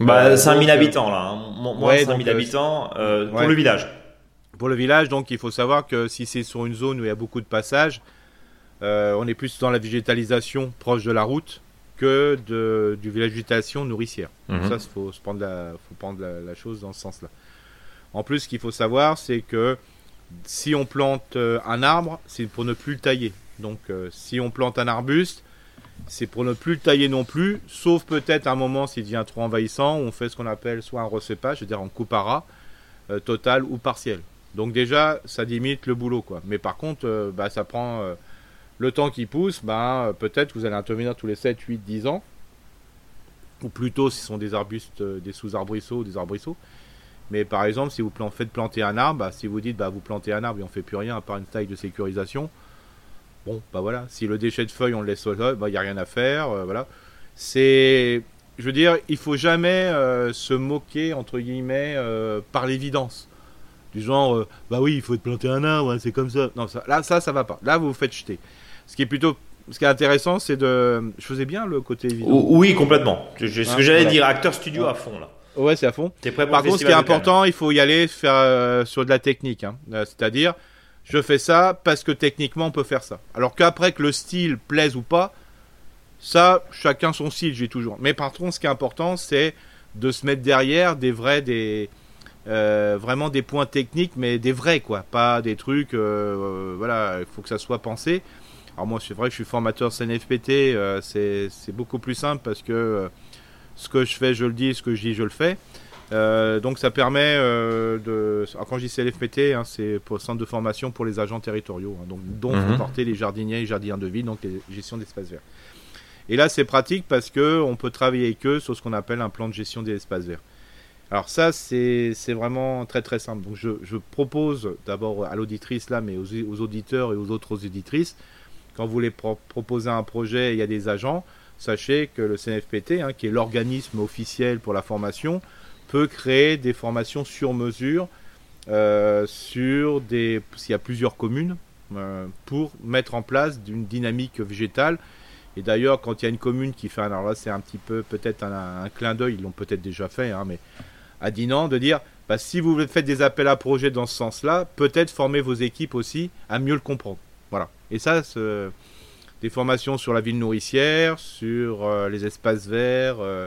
Bah, 5000 euh, habitants là. Hein. Moins 5000 euh, habitants pour le village. Pour le village, donc il faut savoir que si c'est sur une zone où il y a beaucoup de passages, on est plus dans la végétalisation proche de la route que de, du végétation nourricière. Mhm. Ça, il faut, prendre, la, faut prendre la chose dans ce sens-là. En plus, ce qu'il faut savoir, c'est que si on plante euh, un arbre, c'est pour ne plus le tailler. Donc euh, si on plante un arbuste, c'est pour ne plus le tailler non plus, sauf peut-être un moment s'il devient trop envahissant, on fait ce qu'on appelle soit un recépage, c'est-à-dire en coupe euh, total ou partiel. Donc déjà, ça limite le boulot, quoi. Mais par contre, bah, ça prend le temps qui pousse, bah, peut-être que vous allez intervenir tous les 7, 8, 10 ans, ou plutôt si ce sont des arbustes, des sous-arbrisseaux, des arbrisseaux. Mais par exemple, si vous faites planter un arbre, bah, si vous dites bah, vous plantez un arbre et on fait plus rien à part une taille de sécurisation, bon, bah voilà. Si le déchet de feuilles on le laisse au sol, bah, il n'y a rien à faire. Euh, voilà. C'est. Je veux dire, il faut jamais euh, se moquer, entre guillemets, euh, par l'évidence. Du genre, bah oui, il faut planter un arbre, hein, c'est comme ça. Non, ça, là, ça, ça va pas. Là, vous vous faites jeter. Ce qui est plutôt ce qui est intéressant, c'est de. Je faisais bien le côté évident. Oui, complètement. ce que hein, j'allais dire, acteur studio à fond là. Ouais, c'est à fond. Par contre, ce qui est important, il faut y aller faire euh, sur de la technique. Hein. Euh, c'est-à-dire, je fais ça parce que techniquement, on peut faire ça. Alors qu'après que le style plaise ou pas, ça, chacun son style, j'ai toujours. Mais par contre, ce qui est important, c'est de se mettre derrière des vrais, des euh, vraiment des points techniques, mais des vrais, quoi. Pas des trucs, voilà, il faut que ça soit pensé. Alors moi, c'est vrai que je suis formateur CNFPT, c'est beaucoup plus simple parce que ce que je fais, je le dis, ce que je dis, je le fais. Euh, donc ça permet euh, de. quand je dis CLFPT, hein, c'est pour centre de formation pour les agents territoriaux, hein, donc, dont font partie les jardiniers et jardiniers de ville, donc les gestion d'espaces verts. Et là, c'est pratique parce que on peut travailler avec eux sur ce qu'on appelle un plan de gestion des espaces verts. Alors ça, c'est vraiment très très simple. Donc je, je propose d'abord à l'auditrice là, mais aux, aux, auditeurs et aux autres auditrices, quand vous voulez proposer un projet, il y a des agents sachez que le CNFPT, hein, qui est l'organisme officiel pour la formation, peut créer des formations sur mesure euh, sur des s'il y a plusieurs communes euh, pour mettre en place une dynamique végétale. Et d'ailleurs, quand il y a une commune qui fait, alors là c'est un petit peu peut-être un, clin d'œil, ils l'ont peut-être déjà fait, hein, mais à Dinan, de dire bah, si vous faites des appels à projets dans ce sens-là, peut-être former vos équipes aussi à mieux le comprendre. Voilà. Et ça, des formations sur la ville nourricière, sur euh, les espaces verts, euh,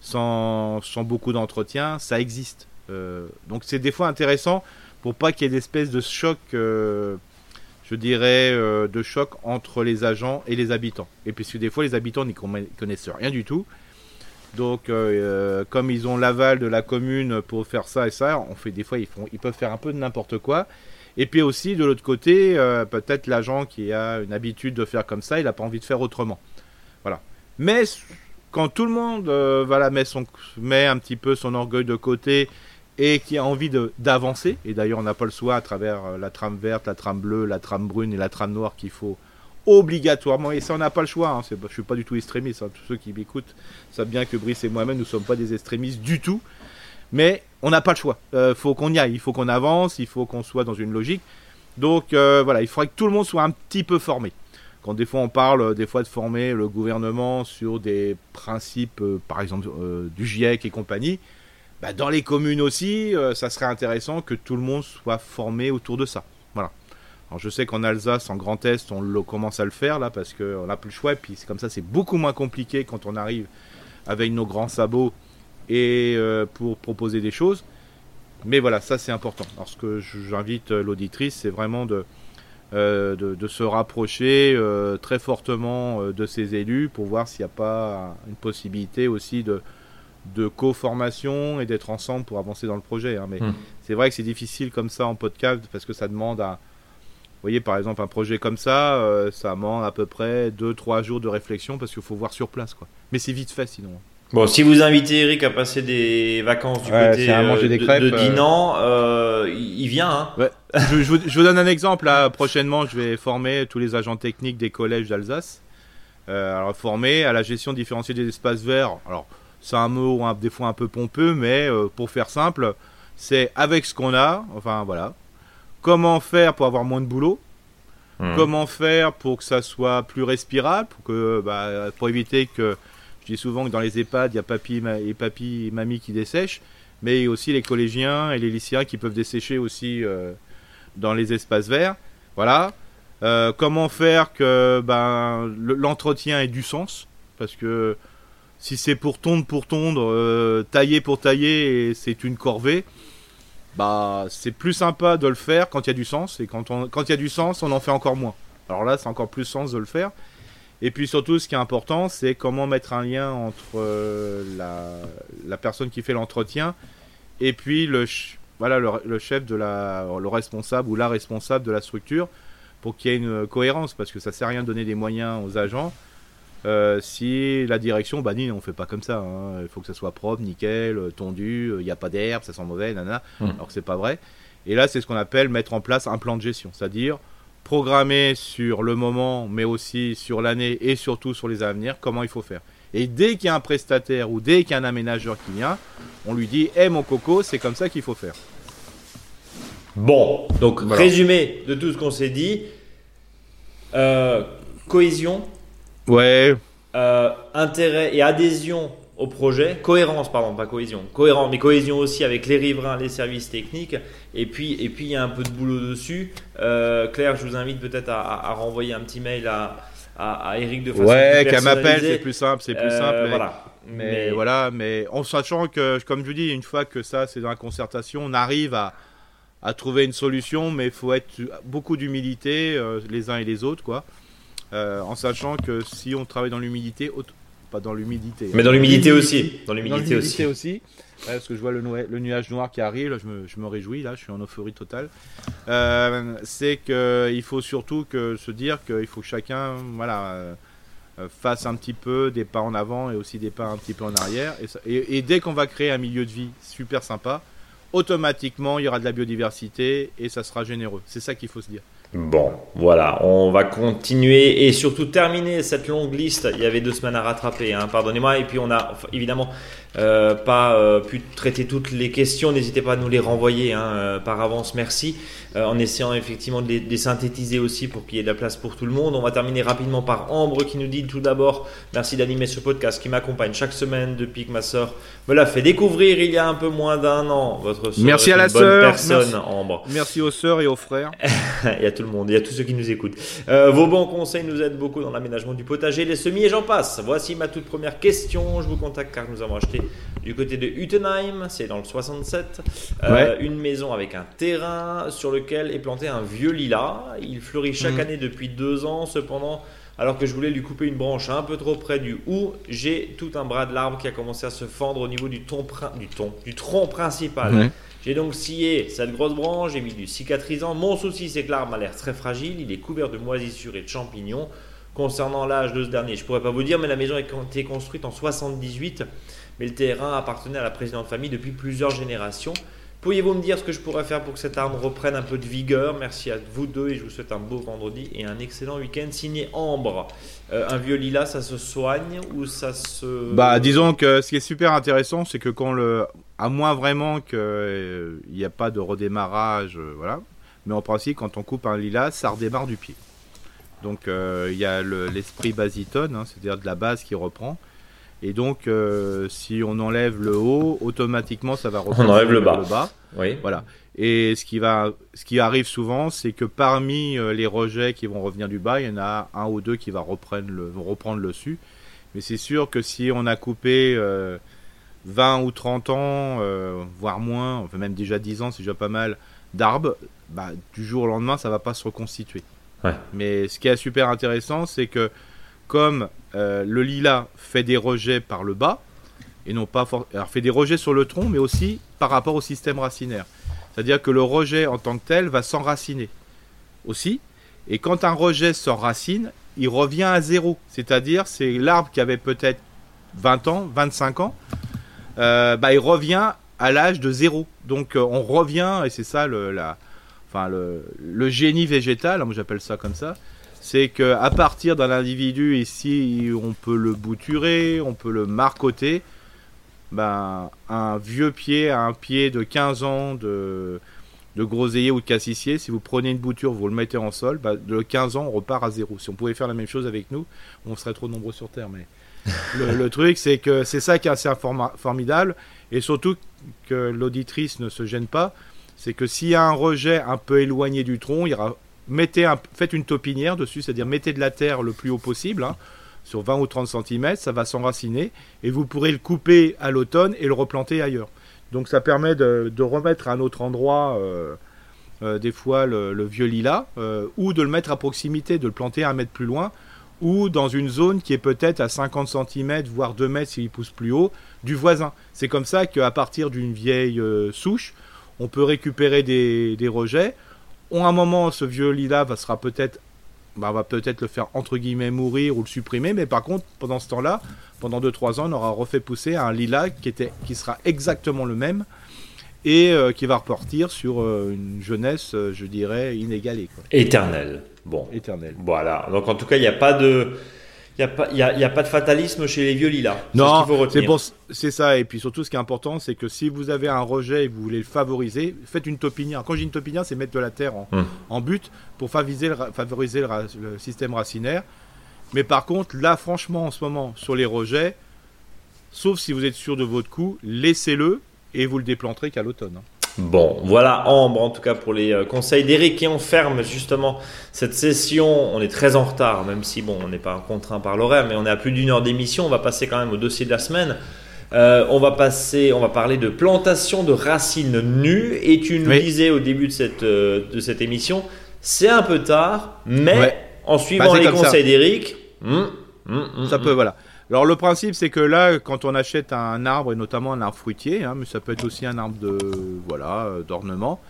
sans, beaucoup d'entretien, ça existe. Euh, donc c'est des fois intéressant pour pas qu'il y ait d'espèces de choc, je dirais, de choc entre les agents et les habitants. Et puisque des fois les habitants n'y connaissent rien du tout. Donc, comme ils ont l'aval de la commune pour faire ça et ça, des fois ils ils peuvent faire un peu de n'importe quoi. Et puis aussi, de l'autre côté, euh, peut-être l'agent qui a une habitude de faire comme ça, il n'a pas envie de faire autrement. Voilà. Mais quand tout le monde euh, voilà, met, son, met un petit peu son orgueil de côté et qui a envie d'avancer, et d'ailleurs on n'a pas le choix à travers euh, la trame verte, la trame bleue, la trame brune et la trame noire qu'il faut obligatoirement, et ça on n'a pas le choix, hein, je ne suis pas du tout extrémiste, hein. tous ceux qui m'écoutent savent bien que Brice et moi-même, nous ne sommes pas des extrémistes du tout, mais on n'a pas le choix. Il euh, faut qu'on y aille, il faut qu'on avance, il faut qu'on soit dans une logique. Donc euh, voilà, il faudrait que tout le monde soit un petit peu formé. Quand des fois on parle euh, des fois de former le gouvernement sur des principes, par exemple du GIEC et compagnie, bah, dans les communes aussi, ça serait intéressant que tout le monde soit formé autour de ça. Voilà. Alors je sais qu'en Alsace, en Grand Est, on le, commence à le faire là parce qu'on n'a plus le choix. Et puis comme ça, c'est beaucoup moins compliqué quand on arrive avec nos grands sabots et euh, pour proposer des choses. Mais voilà, ça c'est important. Alors ce que j'invite euh, l'auditrice, c'est vraiment de, euh, de, se rapprocher très fortement de ces élus pour voir s'il n'y a pas une possibilité aussi de, de co-formation et d'être ensemble pour avancer dans le projet. Hein. Mais hmm. c'est vrai que c'est difficile comme ça en podcast parce que ça demande un, voyez, par exemple, un projet comme ça, ça demande à peu près 2-3 jours de réflexion parce qu'il faut voir sur place. Quoi. Mais c'est vite fait sinon. Bon, si vous invitez Eric à passer des vacances du côté euh, des de, crêpes, de, Dinan, euh, il vient. Hein. Ouais. je, je, vous, donne un exemple. Là, prochainement, je vais former tous les agents techniques des collèges d'Alsace. alors, former à la gestion différenciée des espaces verts. Alors, c'est un mot des fois un peu pompeux, mais pour faire simple, c'est avec ce qu'on a. Enfin, voilà Comment faire pour avoir moins de boulot? Hmm. Comment faire pour que ça soit plus respirable pour, que, bah, pour éviter que. Je dis souvent que dans les EHPAD, il y a papy et papy mamie qui dessèchent, mais aussi les collégiens et les lycéens qui peuvent dessécher aussi euh, dans les espaces verts. Voilà. Euh, comment faire que ben, l'entretien ait du sens? Parce que si c'est pour tondre, pour tondre, euh, tailler pour tailler, c'est une corvée bah c'est plus sympa de le faire quand il y a du sens et quand quand il y a du sens on en fait encore moins alors là c'est encore plus sens de le faire et puis surtout ce qui est important c'est comment mettre un lien entre euh, la, la, personne qui fait l'entretien et puis le voilà le, chef de la le responsable ou la responsable de la structure pour qu'il y ait une cohérence parce que ça sert à rien de donner des moyens aux agents euh, si la direction, bah non, on fait pas comme ça. Hein. Il faut que ça soit propre, nickel, tondu, il n'y a pas d'herbe, ça sent mauvais, nana. Hmm. Alors que c'est pas vrai. Et là, c'est ce qu'on appelle mettre en place un plan de gestion, c'est-à-dire programmer sur le moment, mais aussi sur l'année et surtout sur les à venir, comment il faut faire. Et dès qu'il y a un prestataire ou dès qu'il y a un aménageur qui vient, on lui dit Hé mon coco, c'est comme ça qu'il faut faire. Bon, donc résumé de tout ce qu'on s'est dit euh, cohésion, Ouais. Euh, intérêt et adhésion au projet, cohérence, pardon, pas cohésion, cohérence, mais cohésion aussi avec les riverains, les services techniques, et puis et puis il y a un peu de boulot dessus. Euh, Claire, je vous invite peut-être à, renvoyer un petit mail à, à, Eric de façon Ouais, qu'elle m'appelle, c'est plus simple, c'est plus euh, simple. Voilà. Mais, voilà, mais en sachant que, comme je vous dis, une fois que ça c'est dans la concertation, on arrive à, à trouver une solution, mais il faut être beaucoup d'humilité les uns et les autres, quoi. Euh, en sachant que si on travaille dans l'humidité, pas dans l'humidité, mais dans l'humidité aussi, dans l'humidité aussi. aussi. parce que je vois le, le, nuage noir qui arrive, je, me, je, me, réjouis, là, je suis en euphorie totale. Euh, c'est qu'il faut surtout que, se dire qu'il faut que chacun voilà, euh, fasse un petit peu des pas en avant et aussi des pas un petit peu en arrière. Et, et dès qu'on va créer un milieu de vie super sympa, automatiquement il y aura de la biodiversité et ça sera généreux. C'est ça qu'il faut se dire. Bon, voilà, on va continuer et surtout terminer cette longue liste. Il y avait deux semaines à rattraper, hein, pardonnez-moi. Et puis on a évidemment euh, pas euh, pu traiter toutes les questions. N'hésitez pas à nous les renvoyer hein, euh, par avance, merci. en essayant effectivement de les, synthétiser aussi pour qu'il y ait de la place pour tout le monde. On va terminer rapidement par Ambre qui nous dit tout d'abord merci d'animer ce podcast qui m'accompagne chaque semaine depuis que ma soeur me l'a fait découvrir il y a un peu moins d'un an. Votre soeur merci à la bonne personne, merci. Ambre. Merci aux sœurs et aux frères. (laughs) il y a tout le monde, il y a tous ceux qui nous écoutent. vos bons conseils nous aident beaucoup dans l'aménagement du potager, les semis et j'en passe. Voici ma toute première question. Je vous contacte car nous avons acheté du côté de Utenheim, c'est dans le 67, euh, une maison avec un terrain sur lequel est planté un vieux lilas. Il fleurit chaque mhm. année depuis deux ans, cependant, alors que je voulais lui couper une branche un peu trop près du ou, j'ai tout un bras de l'arbre qui a commencé à se fendre au niveau du, du, du tronc principal. J'ai donc scié cette grosse branche, j'ai mis du cicatrisant. Mon souci, c'est que l'arbre a l'air très fragile, il est couvert de moisissures et de champignons. Concernant l'âge de ce dernier, je pourrais pas vous dire, mais la maison a été construite en 78 mais le terrain appartenait à la présidente famille depuis plusieurs générations. Pourriez-vous me dire ce que je pourrais faire pour que cet arbre reprenne un peu de vigueur? Merci à vous deux et je vous souhaite un beau vendredi et un excellent week-end. Signé Ambre. Euh, un vieux lilas, ça se soigne ou ça se. Bah, disons que ce qui est super intéressant, c'est que quand le. À moins vraiment qu'il euh, n'y a pas de redémarrage, euh, voilà. Mais en principe, quand on coupe un lilas, ça redémarre du pied. Donc il y a l'esprit basitone, hein, c'est-à-dire de la base qui reprend. Et donc, euh, si on enlève le haut, automatiquement, ça va reprendre on enlève le bas. Le bas. Oui. Voilà. Et ce qui, va, ce qui arrive souvent, c'est que parmi euh, les rejets qui vont revenir du bas, il y en a un ou deux qui va reprendre le, vont reprendre le dessus. Mais c'est sûr que si on a coupé 20 euh, ou 30 ans, voire moins, enfin même déjà 10 ans, c'est déjà pas mal, d'arbres, bah, du jour au lendemain, ça va pas se reconstituer. Ouais. Mais ce qui est super intéressant, c'est que comme euh, le lilas fait des rejets par le bas, et non pas alors fait des rejets sur le tronc, mais aussi par rapport au système racinaire. C'est-à-dire que le rejet en tant que tel va s'enraciner aussi, Et quand un rejet s'enracine, il revient à zéro. C'est-à-dire, c'est l'arbre qui avait peut-être 20 ans, 25 ans, euh, bah, il revient à l'âge de zéro. Donc euh, on revient, et c'est ça le, enfin, le, génie végétal, moi j'appelle ça comme ça, c'est qu'à partir d'un individu, ici on peut le bouturer, on peut le marcoter, ben, un vieux pied, un pied de 15 ans de, de groseillier ou de cassissier, si vous prenez une bouture, vous le mettez en sol, ben, de 15 ans on repart à zéro. Si on pouvait faire la même chose avec nous, on serait trop nombreux sur Terre. Mais le, truc, c'est que c'est ça qui est assez formidable, et surtout que l'auditrice ne se gêne pas, c'est que s'il y a un rejet un peu éloigné du tronc, il y aura, mettez faites une topinière dessus, c'est-à-dire mettez de la terre le plus haut possible, hein, sur 20 ou 30 cm, ça va s'enraciner, et vous pourrez le couper à l'automne et le replanter ailleurs. Donc ça permet de, remettre à un autre endroit, euh, euh, des fois, le, vieux lilas, euh, ou de le mettre à proximité, de le planter un mètre plus loin, ou dans une zone qui est peut-être à 50 cm, voire 2 mètres s'il pousse plus haut, du voisin. C'est comme ça qu'à partir d'une vieille euh, souche, on peut récupérer des, rejets. À un moment, ce vieux lilas va, sera peut-être bah, va peut-être le faire entre guillemets mourir ou le supprimer, mais par contre, pendant ce temps-là, pendant 2-3 ans, on aura refait pousser un lilas qui, était, qui sera exactement le même et euh, qui va repartir sur euh, une jeunesse, je dirais, inégalée. Éternelle. Bon. Éternel. Voilà. Donc en tout cas, il n'y a pas de. Il n'y a, pas, y a, y a pas de fatalisme chez les vieux lilas. Non, c'est ça. Et puis surtout, ce qui est important, c'est que si vous avez un rejet et vous voulez le favoriser, faites une topinière. Quand j'ai une topinière, c'est mettre de la terre en, en but pour favoriser, le, favoriser le, système racinaire. Mais par contre, là, franchement, en ce moment, sur les rejets, sauf si vous êtes sûr de votre coup, laissez-le et vous le déplanterez qu'à l'automne. Hein. Bon, voilà Ambre en tout cas pour les euh, conseils d'Eric et on ferme justement cette session. On est très en retard, même si bon, on n'est pas contraint par l'horaire, mais on est à plus d'une heure d'émission. On va passer quand même au dossier de la semaine. Euh, on va passer, on va parler de plantation de racines nues et tu nous disais au début de cette, euh, de cette émission, c'est un peu tard, mais en suivant bah, les conseils d'Eric, hum, hum, hum, ça peut voilà. Alors le principe c'est que là, quand on achète un arbre et notamment un arbre fruitier, hein, mais ça peut être aussi un arbre de voilà euh, d'ornement,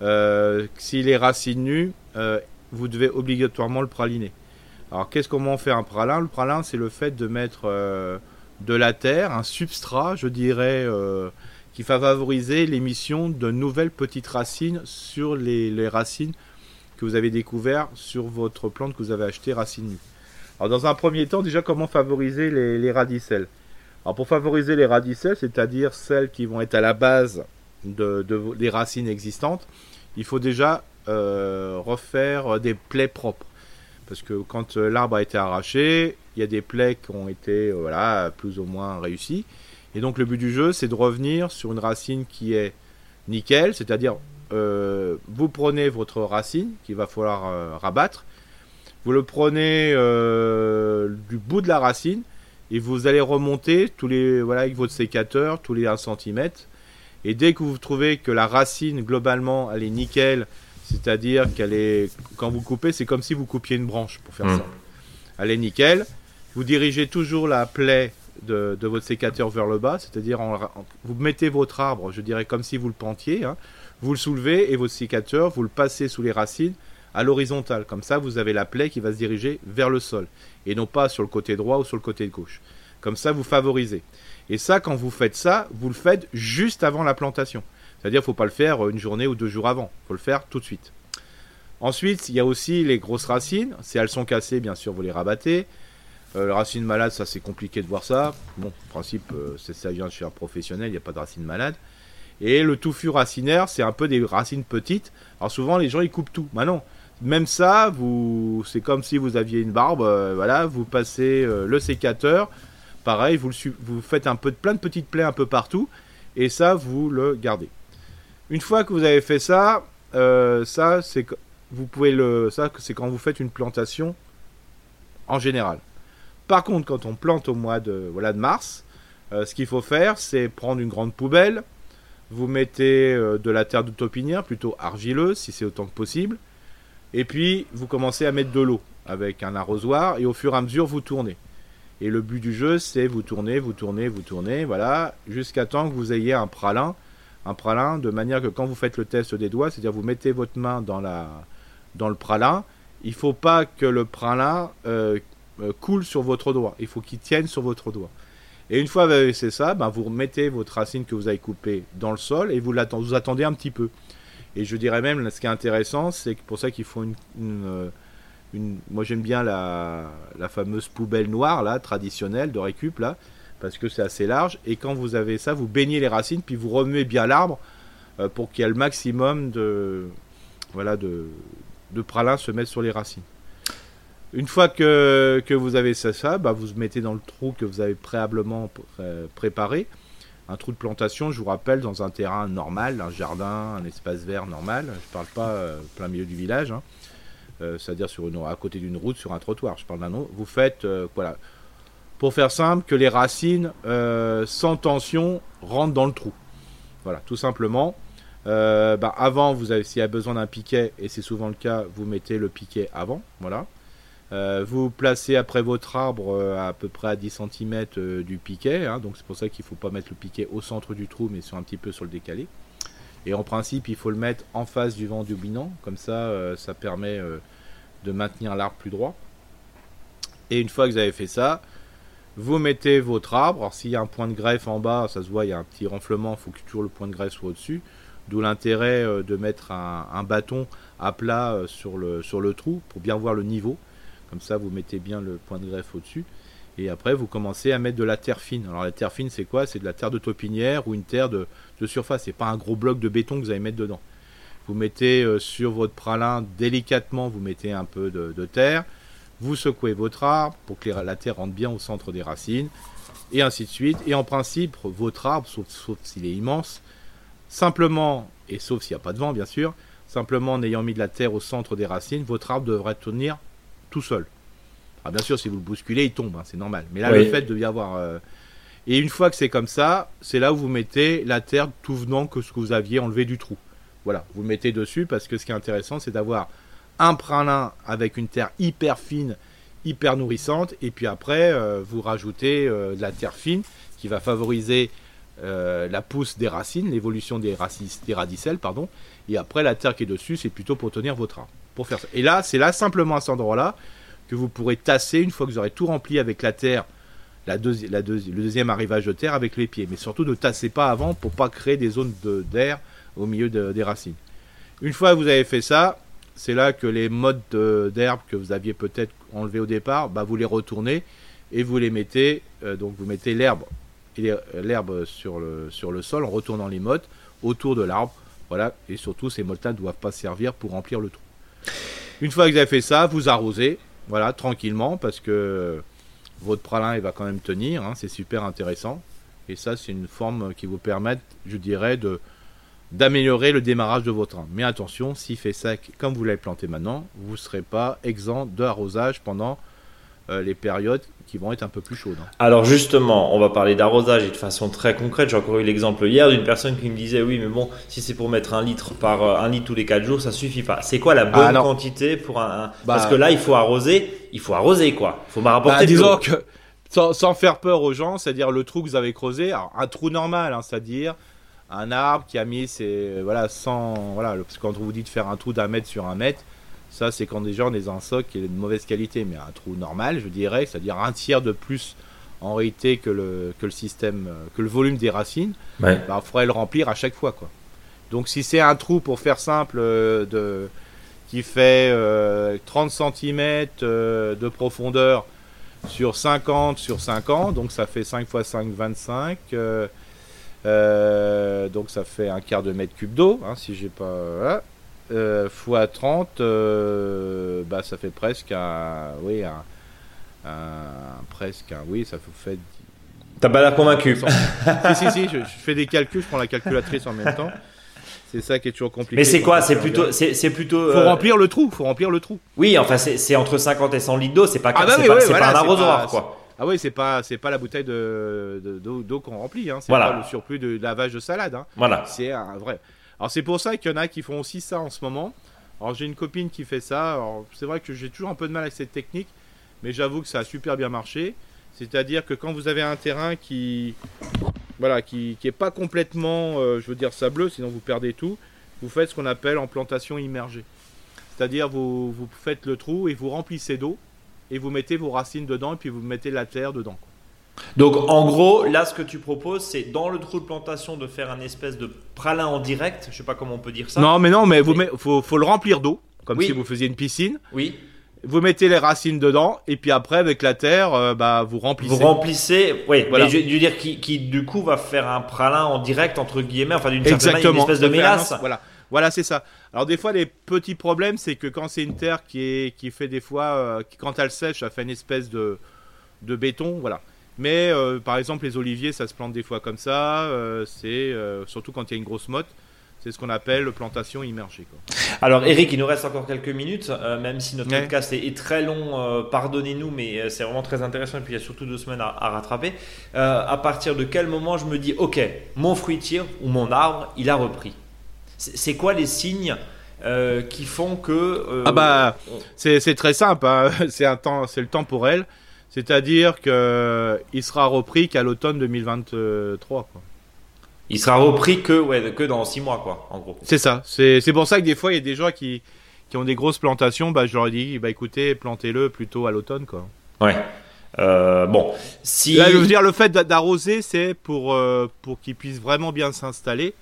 euh, s'il est racine nue, euh, vous devez obligatoirement le praliner. Alors qu'est-ce comment on fait un pralin? Le pralin c'est le fait de mettre de la terre, un substrat, je dirais, qui va favoriser l'émission de nouvelles petites racines sur les, les racines que vous avez découvertes sur votre plante que vous avez acheté racine nue. Dans un premier temps, déjà, comment favoriser les, radicelles? Alors, pour favoriser les radicelles, c'est-à-dire celles qui vont être à la base de, des racines existantes, il faut déjà euh, refaire des plaies propres. Parce que quand euh, l'arbre a été arraché, il y a des plaies qui ont été euh, voilà, plus ou moins réussies. Et donc le but du jeu, c'est de revenir sur une racine qui est nickel, c'est-à-dire vous prenez votre racine qu'il va falloir rabattre, vous le prenez euh, du bout de la racine et vous allez remonter tous les voilà avec votre sécateur tous les 1 cm. Et dès que vous trouvez que la racine globalement elle est nickel, c'est-à-dire qu'elle est quand vous coupez, c'est comme si vous coupiez une branche pour faire ça. Mmh. Elle est nickel. Vous dirigez toujours la plaie de, votre sécateur vers le bas, c'est-à-dire vous mettez votre arbre, je dirais comme si vous le pentiez, hein. vous le soulevez et votre sécateur, vous le passez sous les racines à l'horizontale. Comme ça, vous avez la plaie qui va se diriger vers le sol et non pas sur le côté droit ou sur le côté gauche. Comme ça, vous favorisez. Et ça, quand vous faites ça, vous le faites juste avant la plantation. C'est-à-dire, faut pas le faire une journée ou deux jours avant. Il faut le faire tout de suite. Ensuite, il y a aussi les grosses racines. Si elles sont cassées, bien sûr, vous les rabattez. Euh, les racines malades, ça c'est compliqué de voir ça. Bon, en principe, euh, ça vient chez un professionnel, il n'y a pas de racines malades. Et le touffu racinaire, c'est un peu des racines petites. Alors souvent, les gens, ils coupent tout. Bah non, même ça, vous, c'est comme si vous aviez une barbe. Euh, voilà, vous passez euh, le sécateur. Pareil, vous, faites un peu de plein de petites plaies un peu partout, et ça, vous le gardez. Une fois que vous avez fait ça, euh, ça, c'est vous pouvez le, ça, c'est quand vous faites une plantation en général. Par contre, quand on plante au mois de, voilà, de mars, ce qu'il faut faire, c'est prendre une grande poubelle. Vous mettez de la terre de topinière, plutôt argileuse, si c'est autant que possible. Et puis, vous commencez à mettre de l'eau avec un arrosoir et au fur et à mesure, vous tournez. Et le but du jeu, c'est vous tournez, vous tournez, vous tournez, voilà, jusqu'à temps que vous ayez un pralin. Un pralin de manière que quand vous faites le test des doigts, c'est-à-dire vous mettez votre main dans, la, dans le pralin, il faut pas que le pralin euh, euh, coule sur votre doigt. Il faut qu'il tienne sur votre doigt. Et une fois que vous avez ça, ben, vous remettez votre racine que vous avez coupée dans le sol et vous, vous attendez un petit peu. Et je dirais même, ce qui est intéressant, c'est pour ça qu'il faut une, euh, moi j'aime bien la, fameuse poubelle noire là, traditionnelle de récup là, parce que c'est assez large. Et quand vous avez ça, vous baignez les racines, puis vous remuez bien l'arbre pour qu'il y ait le maximum de, voilà, de, pralin se mettre sur les racines. Une fois que, vous avez ça, ça bah vous mettez dans le trou que vous avez préalablement euh, préparé. Un trou de plantation, je vous rappelle, dans un terrain normal, un jardin, un espace vert normal. Je ne parle pas euh, plein milieu du village, hein. euh, c'est-à-dire sur une, à côté d'une route, sur un trottoir. Je parle d'un autre. Vous faites, voilà, pour faire simple, que les racines, sans tension, rentrent dans le trou. Voilà, tout simplement. Euh, bah, avant, vous avez, s'il y a besoin d'un piquet, et c'est souvent le cas, vous mettez le piquet avant. Voilà. Euh, vous placez après votre arbre euh, à peu près à 10 cm du piquet. Hein, donc c'est pour ça qu'il ne faut pas mettre le piquet au centre du trou, mais sur un petit peu sur le décalé. Et en principe, il faut le mettre en face du vent dominant. Comme ça, ça permet de maintenir l'arbre plus droit. Et une fois que vous avez fait ça, vous mettez votre arbre. Alors s'il y a un point de greffe en bas, ça se voit, il y a un petit renflement, il faut que toujours le point de greffe soit au-dessus. D'où l'intérêt euh, de mettre un, bâton à plat euh, sur le, sur le trou pour bien voir le niveau. Comme ça, vous mettez bien le point de greffe au-dessus. Et après, vous commencez à mettre de la terre fine. Alors la terre fine, c'est quoi? C'est de la terre de taupinière ou une terre de, de surface. C'est pas un gros bloc de béton que vous allez mettre dedans. Vous mettez euh, sur votre pralin délicatement, vous mettez un peu de, terre. Vous secouez votre arbre pour que la terre rentre bien au centre des racines. Et ainsi de suite. Et en principe, votre arbre, sauf, sauf s'il est immense, Simplement, et sauf s'il n'y a pas de vent bien sûr, simplement en ayant mis de la terre au centre des racines, votre arbre devrait tenir tout seul. Ah, bien sûr, si vous le bousculez, il tombe, hein, c'est normal. Mais là, le fait de y avoir. Euh, et une fois que c'est comme ça, c'est là où vous mettez la terre tout venant que ce que vous aviez enlevé du trou. Voilà, vous mettez dessus parce que ce qui est intéressant, c'est d'avoir un pralin avec une terre hyper fine, hyper nourrissante, et puis après, euh, vous rajoutez euh, de la terre fine qui va favoriser euh, la pousse des racines, l'évolution des, des radicelles, pardon, et après la terre qui est dessus, c'est plutôt pour tenir votre arbre. Faire ça. Et là, c'est là simplement à cet endroit-là que vous pourrez tasser une fois que vous aurez tout rempli avec la terre, la le deuxième arrivage de terre avec les pieds. Mais surtout ne tassez pas avant pour pas créer des zones d'air au milieu des racines. Une fois que vous avez fait ça, c'est là que les modes d'herbe que vous aviez peut-être enlevés au départ, bah, vous les retournez et vous les mettez. Euh, donc vous mettez l'herbe l'herbe sur le, sur le sol en retournant les mottes autour de l'arbre. Voilà, et surtout ces mottes ne doivent pas servir pour remplir le trou. Une fois que vous avez fait ça, vous arrosez, voilà, tranquillement, parce que votre pralin va quand même tenir, hein, c'est super intéressant. Et ça, c'est une forme qui vous permet, je dirais, de d'améliorer le démarrage de votre arbre. Mais attention, s'il fait sec comme vous l'avez planté maintenant, vous ne serez pas exempt d'arrosage pendant euh, les périodes qui vont être un peu plus chaudes. Hein. Alors justement, on va parler d'arrosage et de façon très concrète. J'ai encore eu l'exemple hier d'une personne qui me disait oui, mais bon, si c'est pour mettre un litre par euh, un litre tous les 4 jours, ça suffit pas. C'est quoi la bonne ah, quantité pour un, Parce bah, que là, il faut arroser, il faut arroser quoi. Il faut me rapporter. Bah, disons que sans, faire peur aux gens, c'est-à-dire le trou que vous avez creusé, un trou normal, hein, c'est-à-dire un arbre qui a mis ses voilà sans voilà parce que quand on vous dit de faire un trou d'un mètre sur un mètre ça, c'est quand déjà on est un soc qui est de mauvaise qualité, mais un trou normal, je dirais, c'est-à-dire un tiers de plus en réalité que le, que le système, que le volume des racines, il bah, faudrait le remplir à chaque fois. Quoi. Donc si c'est un trou, pour faire simple, euh, de, qui fait 30 euh, cm euh, de profondeur sur 50 sur 50, donc ça fait 5 x 5, 25. donc ça fait un quart de mètre cube d'eau, hein, si j'ai pas euh, fois 30, euh, bah, ça fait presque un. Oui, un, presque un. Oui, ça fait. T'as pas l'air convaincu. si, si, si, je, fais des calculs, je prends la calculatrice en même temps. C'est ça qui est toujours compliqué. Mais c'est quoi C'est plutôt, c'est plutôt. Faut euh, remplir le trou. Faut remplir le trou. Oui, enfin c'est entre 50 et 100 litres d'eau. C'est pas, ah bah pas, pas, un arrosoir, quoi. Ah oui, c'est pas c'est pas la bouteille de d'eau qu'on remplit. Hein. C'est voilà. pas le surplus de lavage de salade. Hein. Voilà. C'est un vrai. Alors c'est pour ça qu'il y en a qui font aussi ça en ce moment. Alors j'ai une copine qui fait ça. C'est vrai que j'ai toujours un peu de mal avec cette technique, mais j'avoue que ça a super bien marché. C'est-à-dire que quand vous avez un terrain qui voilà qui, pas complètement, euh, je veux dire sableux, sinon vous perdez tout. Vous faites ce qu'on appelle en plantation immergée. C'est-à-dire vous, vous faites le trou et vous remplissez d'eau et vous mettez vos racines dedans et puis vous mettez la terre dedans. Donc en gros, là ce que tu proposes, c'est dans le trou de plantation de faire un espèce de pralin en direct. Je sais pas comment on peut dire ça. Non, mais non, mais vous faut, faut le remplir d'eau, comme si vous faisiez une piscine. Oui. Vous mettez les racines dedans et puis après avec la terre, euh, bah vous remplissez. Vous remplissez, oui. Voilà. je veux dire qui, qui, du coup va faire un pralin en direct entre guillemets, enfin d'une certaine manière, une espèce de mélasse. Voilà. Voilà, c'est ça. Alors des fois, les petits problèmes, c'est que quand c'est une terre qui est qui fait des fois, euh, qui, quand elle sèche, ça fait une espèce de de béton, voilà. Mais euh, par exemple, les oliviers, ça se plante des fois comme ça. Euh, c'est euh, surtout quand il y a une grosse motte. C'est ce qu'on appelle plantation immergée. Quoi. Alors Eric, il nous reste encore quelques minutes, même si notre podcast est, très long, pardonnez-nous, mais c'est vraiment très intéressant et puis il y a surtout deux semaines à, rattraper. à partir de quel moment je me dis, ok, mon fruitier ou mon arbre, il a repris? C'est quoi les signes qui font que... ah bah, c'est très simple, hein. (laughs) c'est le elle. C'est-à-dire qu'il sera repris qu'à l'automne 2023. Quoi. Il sera repris que, ouais, que dans 6 mois, quoi, en gros. C'est ça. C'est pour ça que des fois, il y a des gens qui, qui ont des grosses plantations. Bah, je leur ai dit, bah, écoutez, plantez-le plutôt à l'automne. quoi. Ouais. Euh, bon, si. Là, je veux dire, le fait d'arroser, c'est pour, euh, pour qu'il puisse vraiment bien s'installer.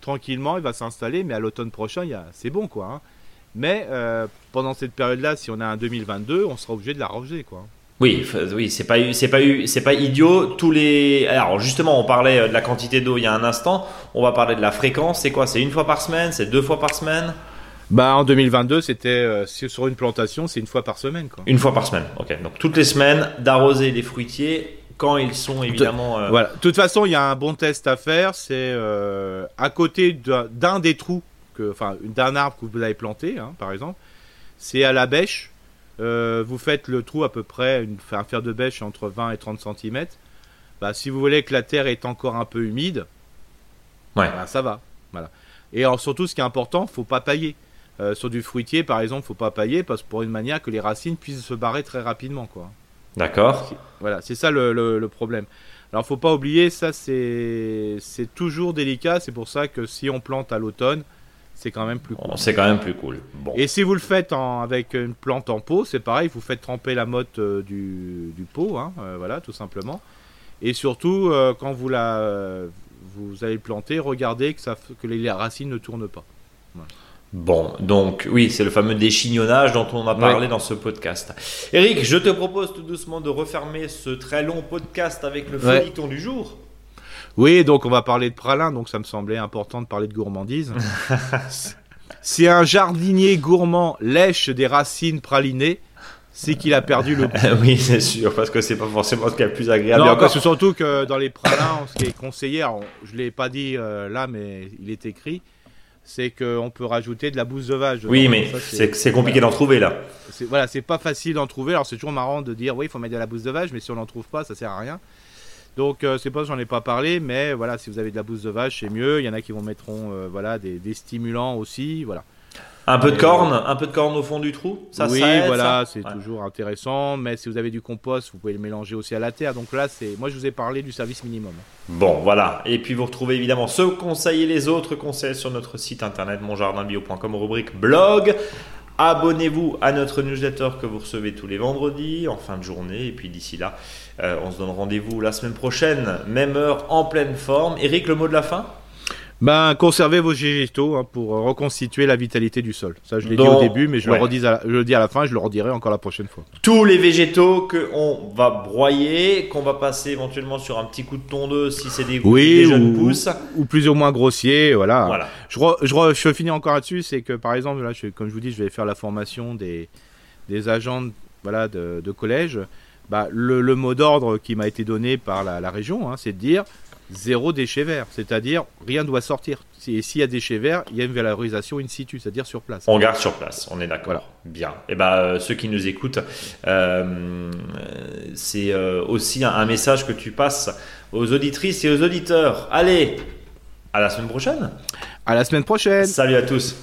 Tranquillement, il va s'installer, mais à l'automne prochain, c'est bon, quoi. Hein. Mais euh, pendant cette période-là, si on a un 2022, on sera obligé de l'arroser, quoi. Oui, oui, c'est pas, c'est pas, c'est pas idiot. Tous les, alors justement, on parlait euh, de la quantité d'eau il y a un instant. On va parler de la fréquence. C'est quoi? C'est une fois par semaine? C'est deux fois par semaine? Bah, en 2022, c'était euh, sur une plantation, c'est une fois par semaine, quoi. Une fois par semaine. Ok. Donc toutes les semaines, d'arroser les fruitiers quand ils sont évidemment. Euh, voilà. De toute façon, il y a un bon test à faire. C'est à côté d'un des trous, que, enfin, d'un arbre que vous avez planté, hein, par exemple. C'est à la bêche euh, vous faites le trou à peu près, une, un fer de bêche entre 20 et 30 cm. Bah, si vous voulez que la terre est encore un peu humide, ouais. Bah, ça va. Voilà. Et alors, surtout, ce qui est important, faut pas pailler. Euh, sur du fruitier, par exemple, faut pas pailler parce pour une manière que les racines puissent se barrer très rapidement, quoi. D'accord. Voilà, c'est ça le, le, problème. Alors, faut pas oublier, ça c'est c'est toujours délicat. C'est pour ça que si on plante à l'automne, c'est quand même plus cool. C'est quand même plus cool. Bon. Et si vous le faites en, avec une plante en pot, c'est pareil, vous faites tremper la motte euh, du, du, pot, hein, euh, voilà, tout simplement. Et surtout, euh, quand vous la, vous allez le planter, regardez que, ça, que les, racines ne tournent pas. Bon, donc oui, c'est le fameux déchignonnage dont on a parlé dans ce podcast. Eric, je te propose tout doucement de refermer ce très long podcast avec le feuilleton du jour. Oui, donc on va parler de pralin, donc ça me semblait important de parler de gourmandise. (laughs) si un jardinier gourmand lèche des racines pralinées, c'est qu'il a perdu le goût. (laughs) oui, c'est sûr, parce que c'est pas forcément ce qui est le plus agréable. Non, parce que surtout que dans les pralins, ce qui est conseillé, je je l'ai pas dit euh, là, mais il est écrit, c'est qu'on peut rajouter de la bouse de vache. Oui, mais c'est compliqué d'en trouver là. Voilà, c'est pas facile d'en trouver. Alors c'est toujours marrant de dire oui, il faut mettre de la bouse de vache, mais si on n'en trouve pas, ça sert à rien. Donc euh, c'est pas j'en ai pas parlé, mais voilà, si vous avez de la bouse de vache, c'est mieux. Il y en a qui vont mettront euh, voilà des, stimulants aussi, voilà. Un peu de corne, un peu de corne au fond du trou, ça Oui, voilà, c'est toujours intéressant. Mais si vous avez du compost, vous pouvez le mélanger aussi à la terre. Donc là, c'est moi je vous ai parlé du service minimum. Bon, voilà. Et puis vous retrouvez évidemment ce conseil et les autres conseils sur notre site internet monjardinbio.com rubrique blog. Abonnez-vous à notre newsletter que vous recevez tous les vendredis en fin de journée. Et puis d'ici là, euh, on se donne rendez-vous la semaine prochaine, même heure, en pleine forme. Eric, le mot de la fin? Ben, conservez vos végétaux hein, pour reconstituer la vitalité du sol. Ça, je l'ai dit au début, mais je, le redis je le dis à la fin et je le redirai encore la prochaine fois. Tous les végétaux qu'on va broyer, qu'on va passer éventuellement sur un petit coup de tondeuse si c'est des, oui, jeunes pousses. Ou plus ou moins grossiers, voilà. voilà. Je, je, je, finis encore là-dessus, c'est que par exemple, là, je, comme je vous dis, je vais faire la formation des, des agents voilà, de, de collège. Bah, le, le, mot d'ordre qui m'a été donné par la, la région, hein, c'est de dire zéro déchet vert, c'est-à-dire rien ne doit sortir. Et s'il y a déchets verts, il y a une valorisation in situ, c'est-à-dire sur place. On garde sur place, on est d'accord. Bien. Et eh ben euh, ceux qui nous écoutent, euh, c'est euh, aussi un, un, message que tu passes aux auditrices et aux auditeurs. Allez, à la semaine prochaine. À la semaine prochaine. Salut à tous.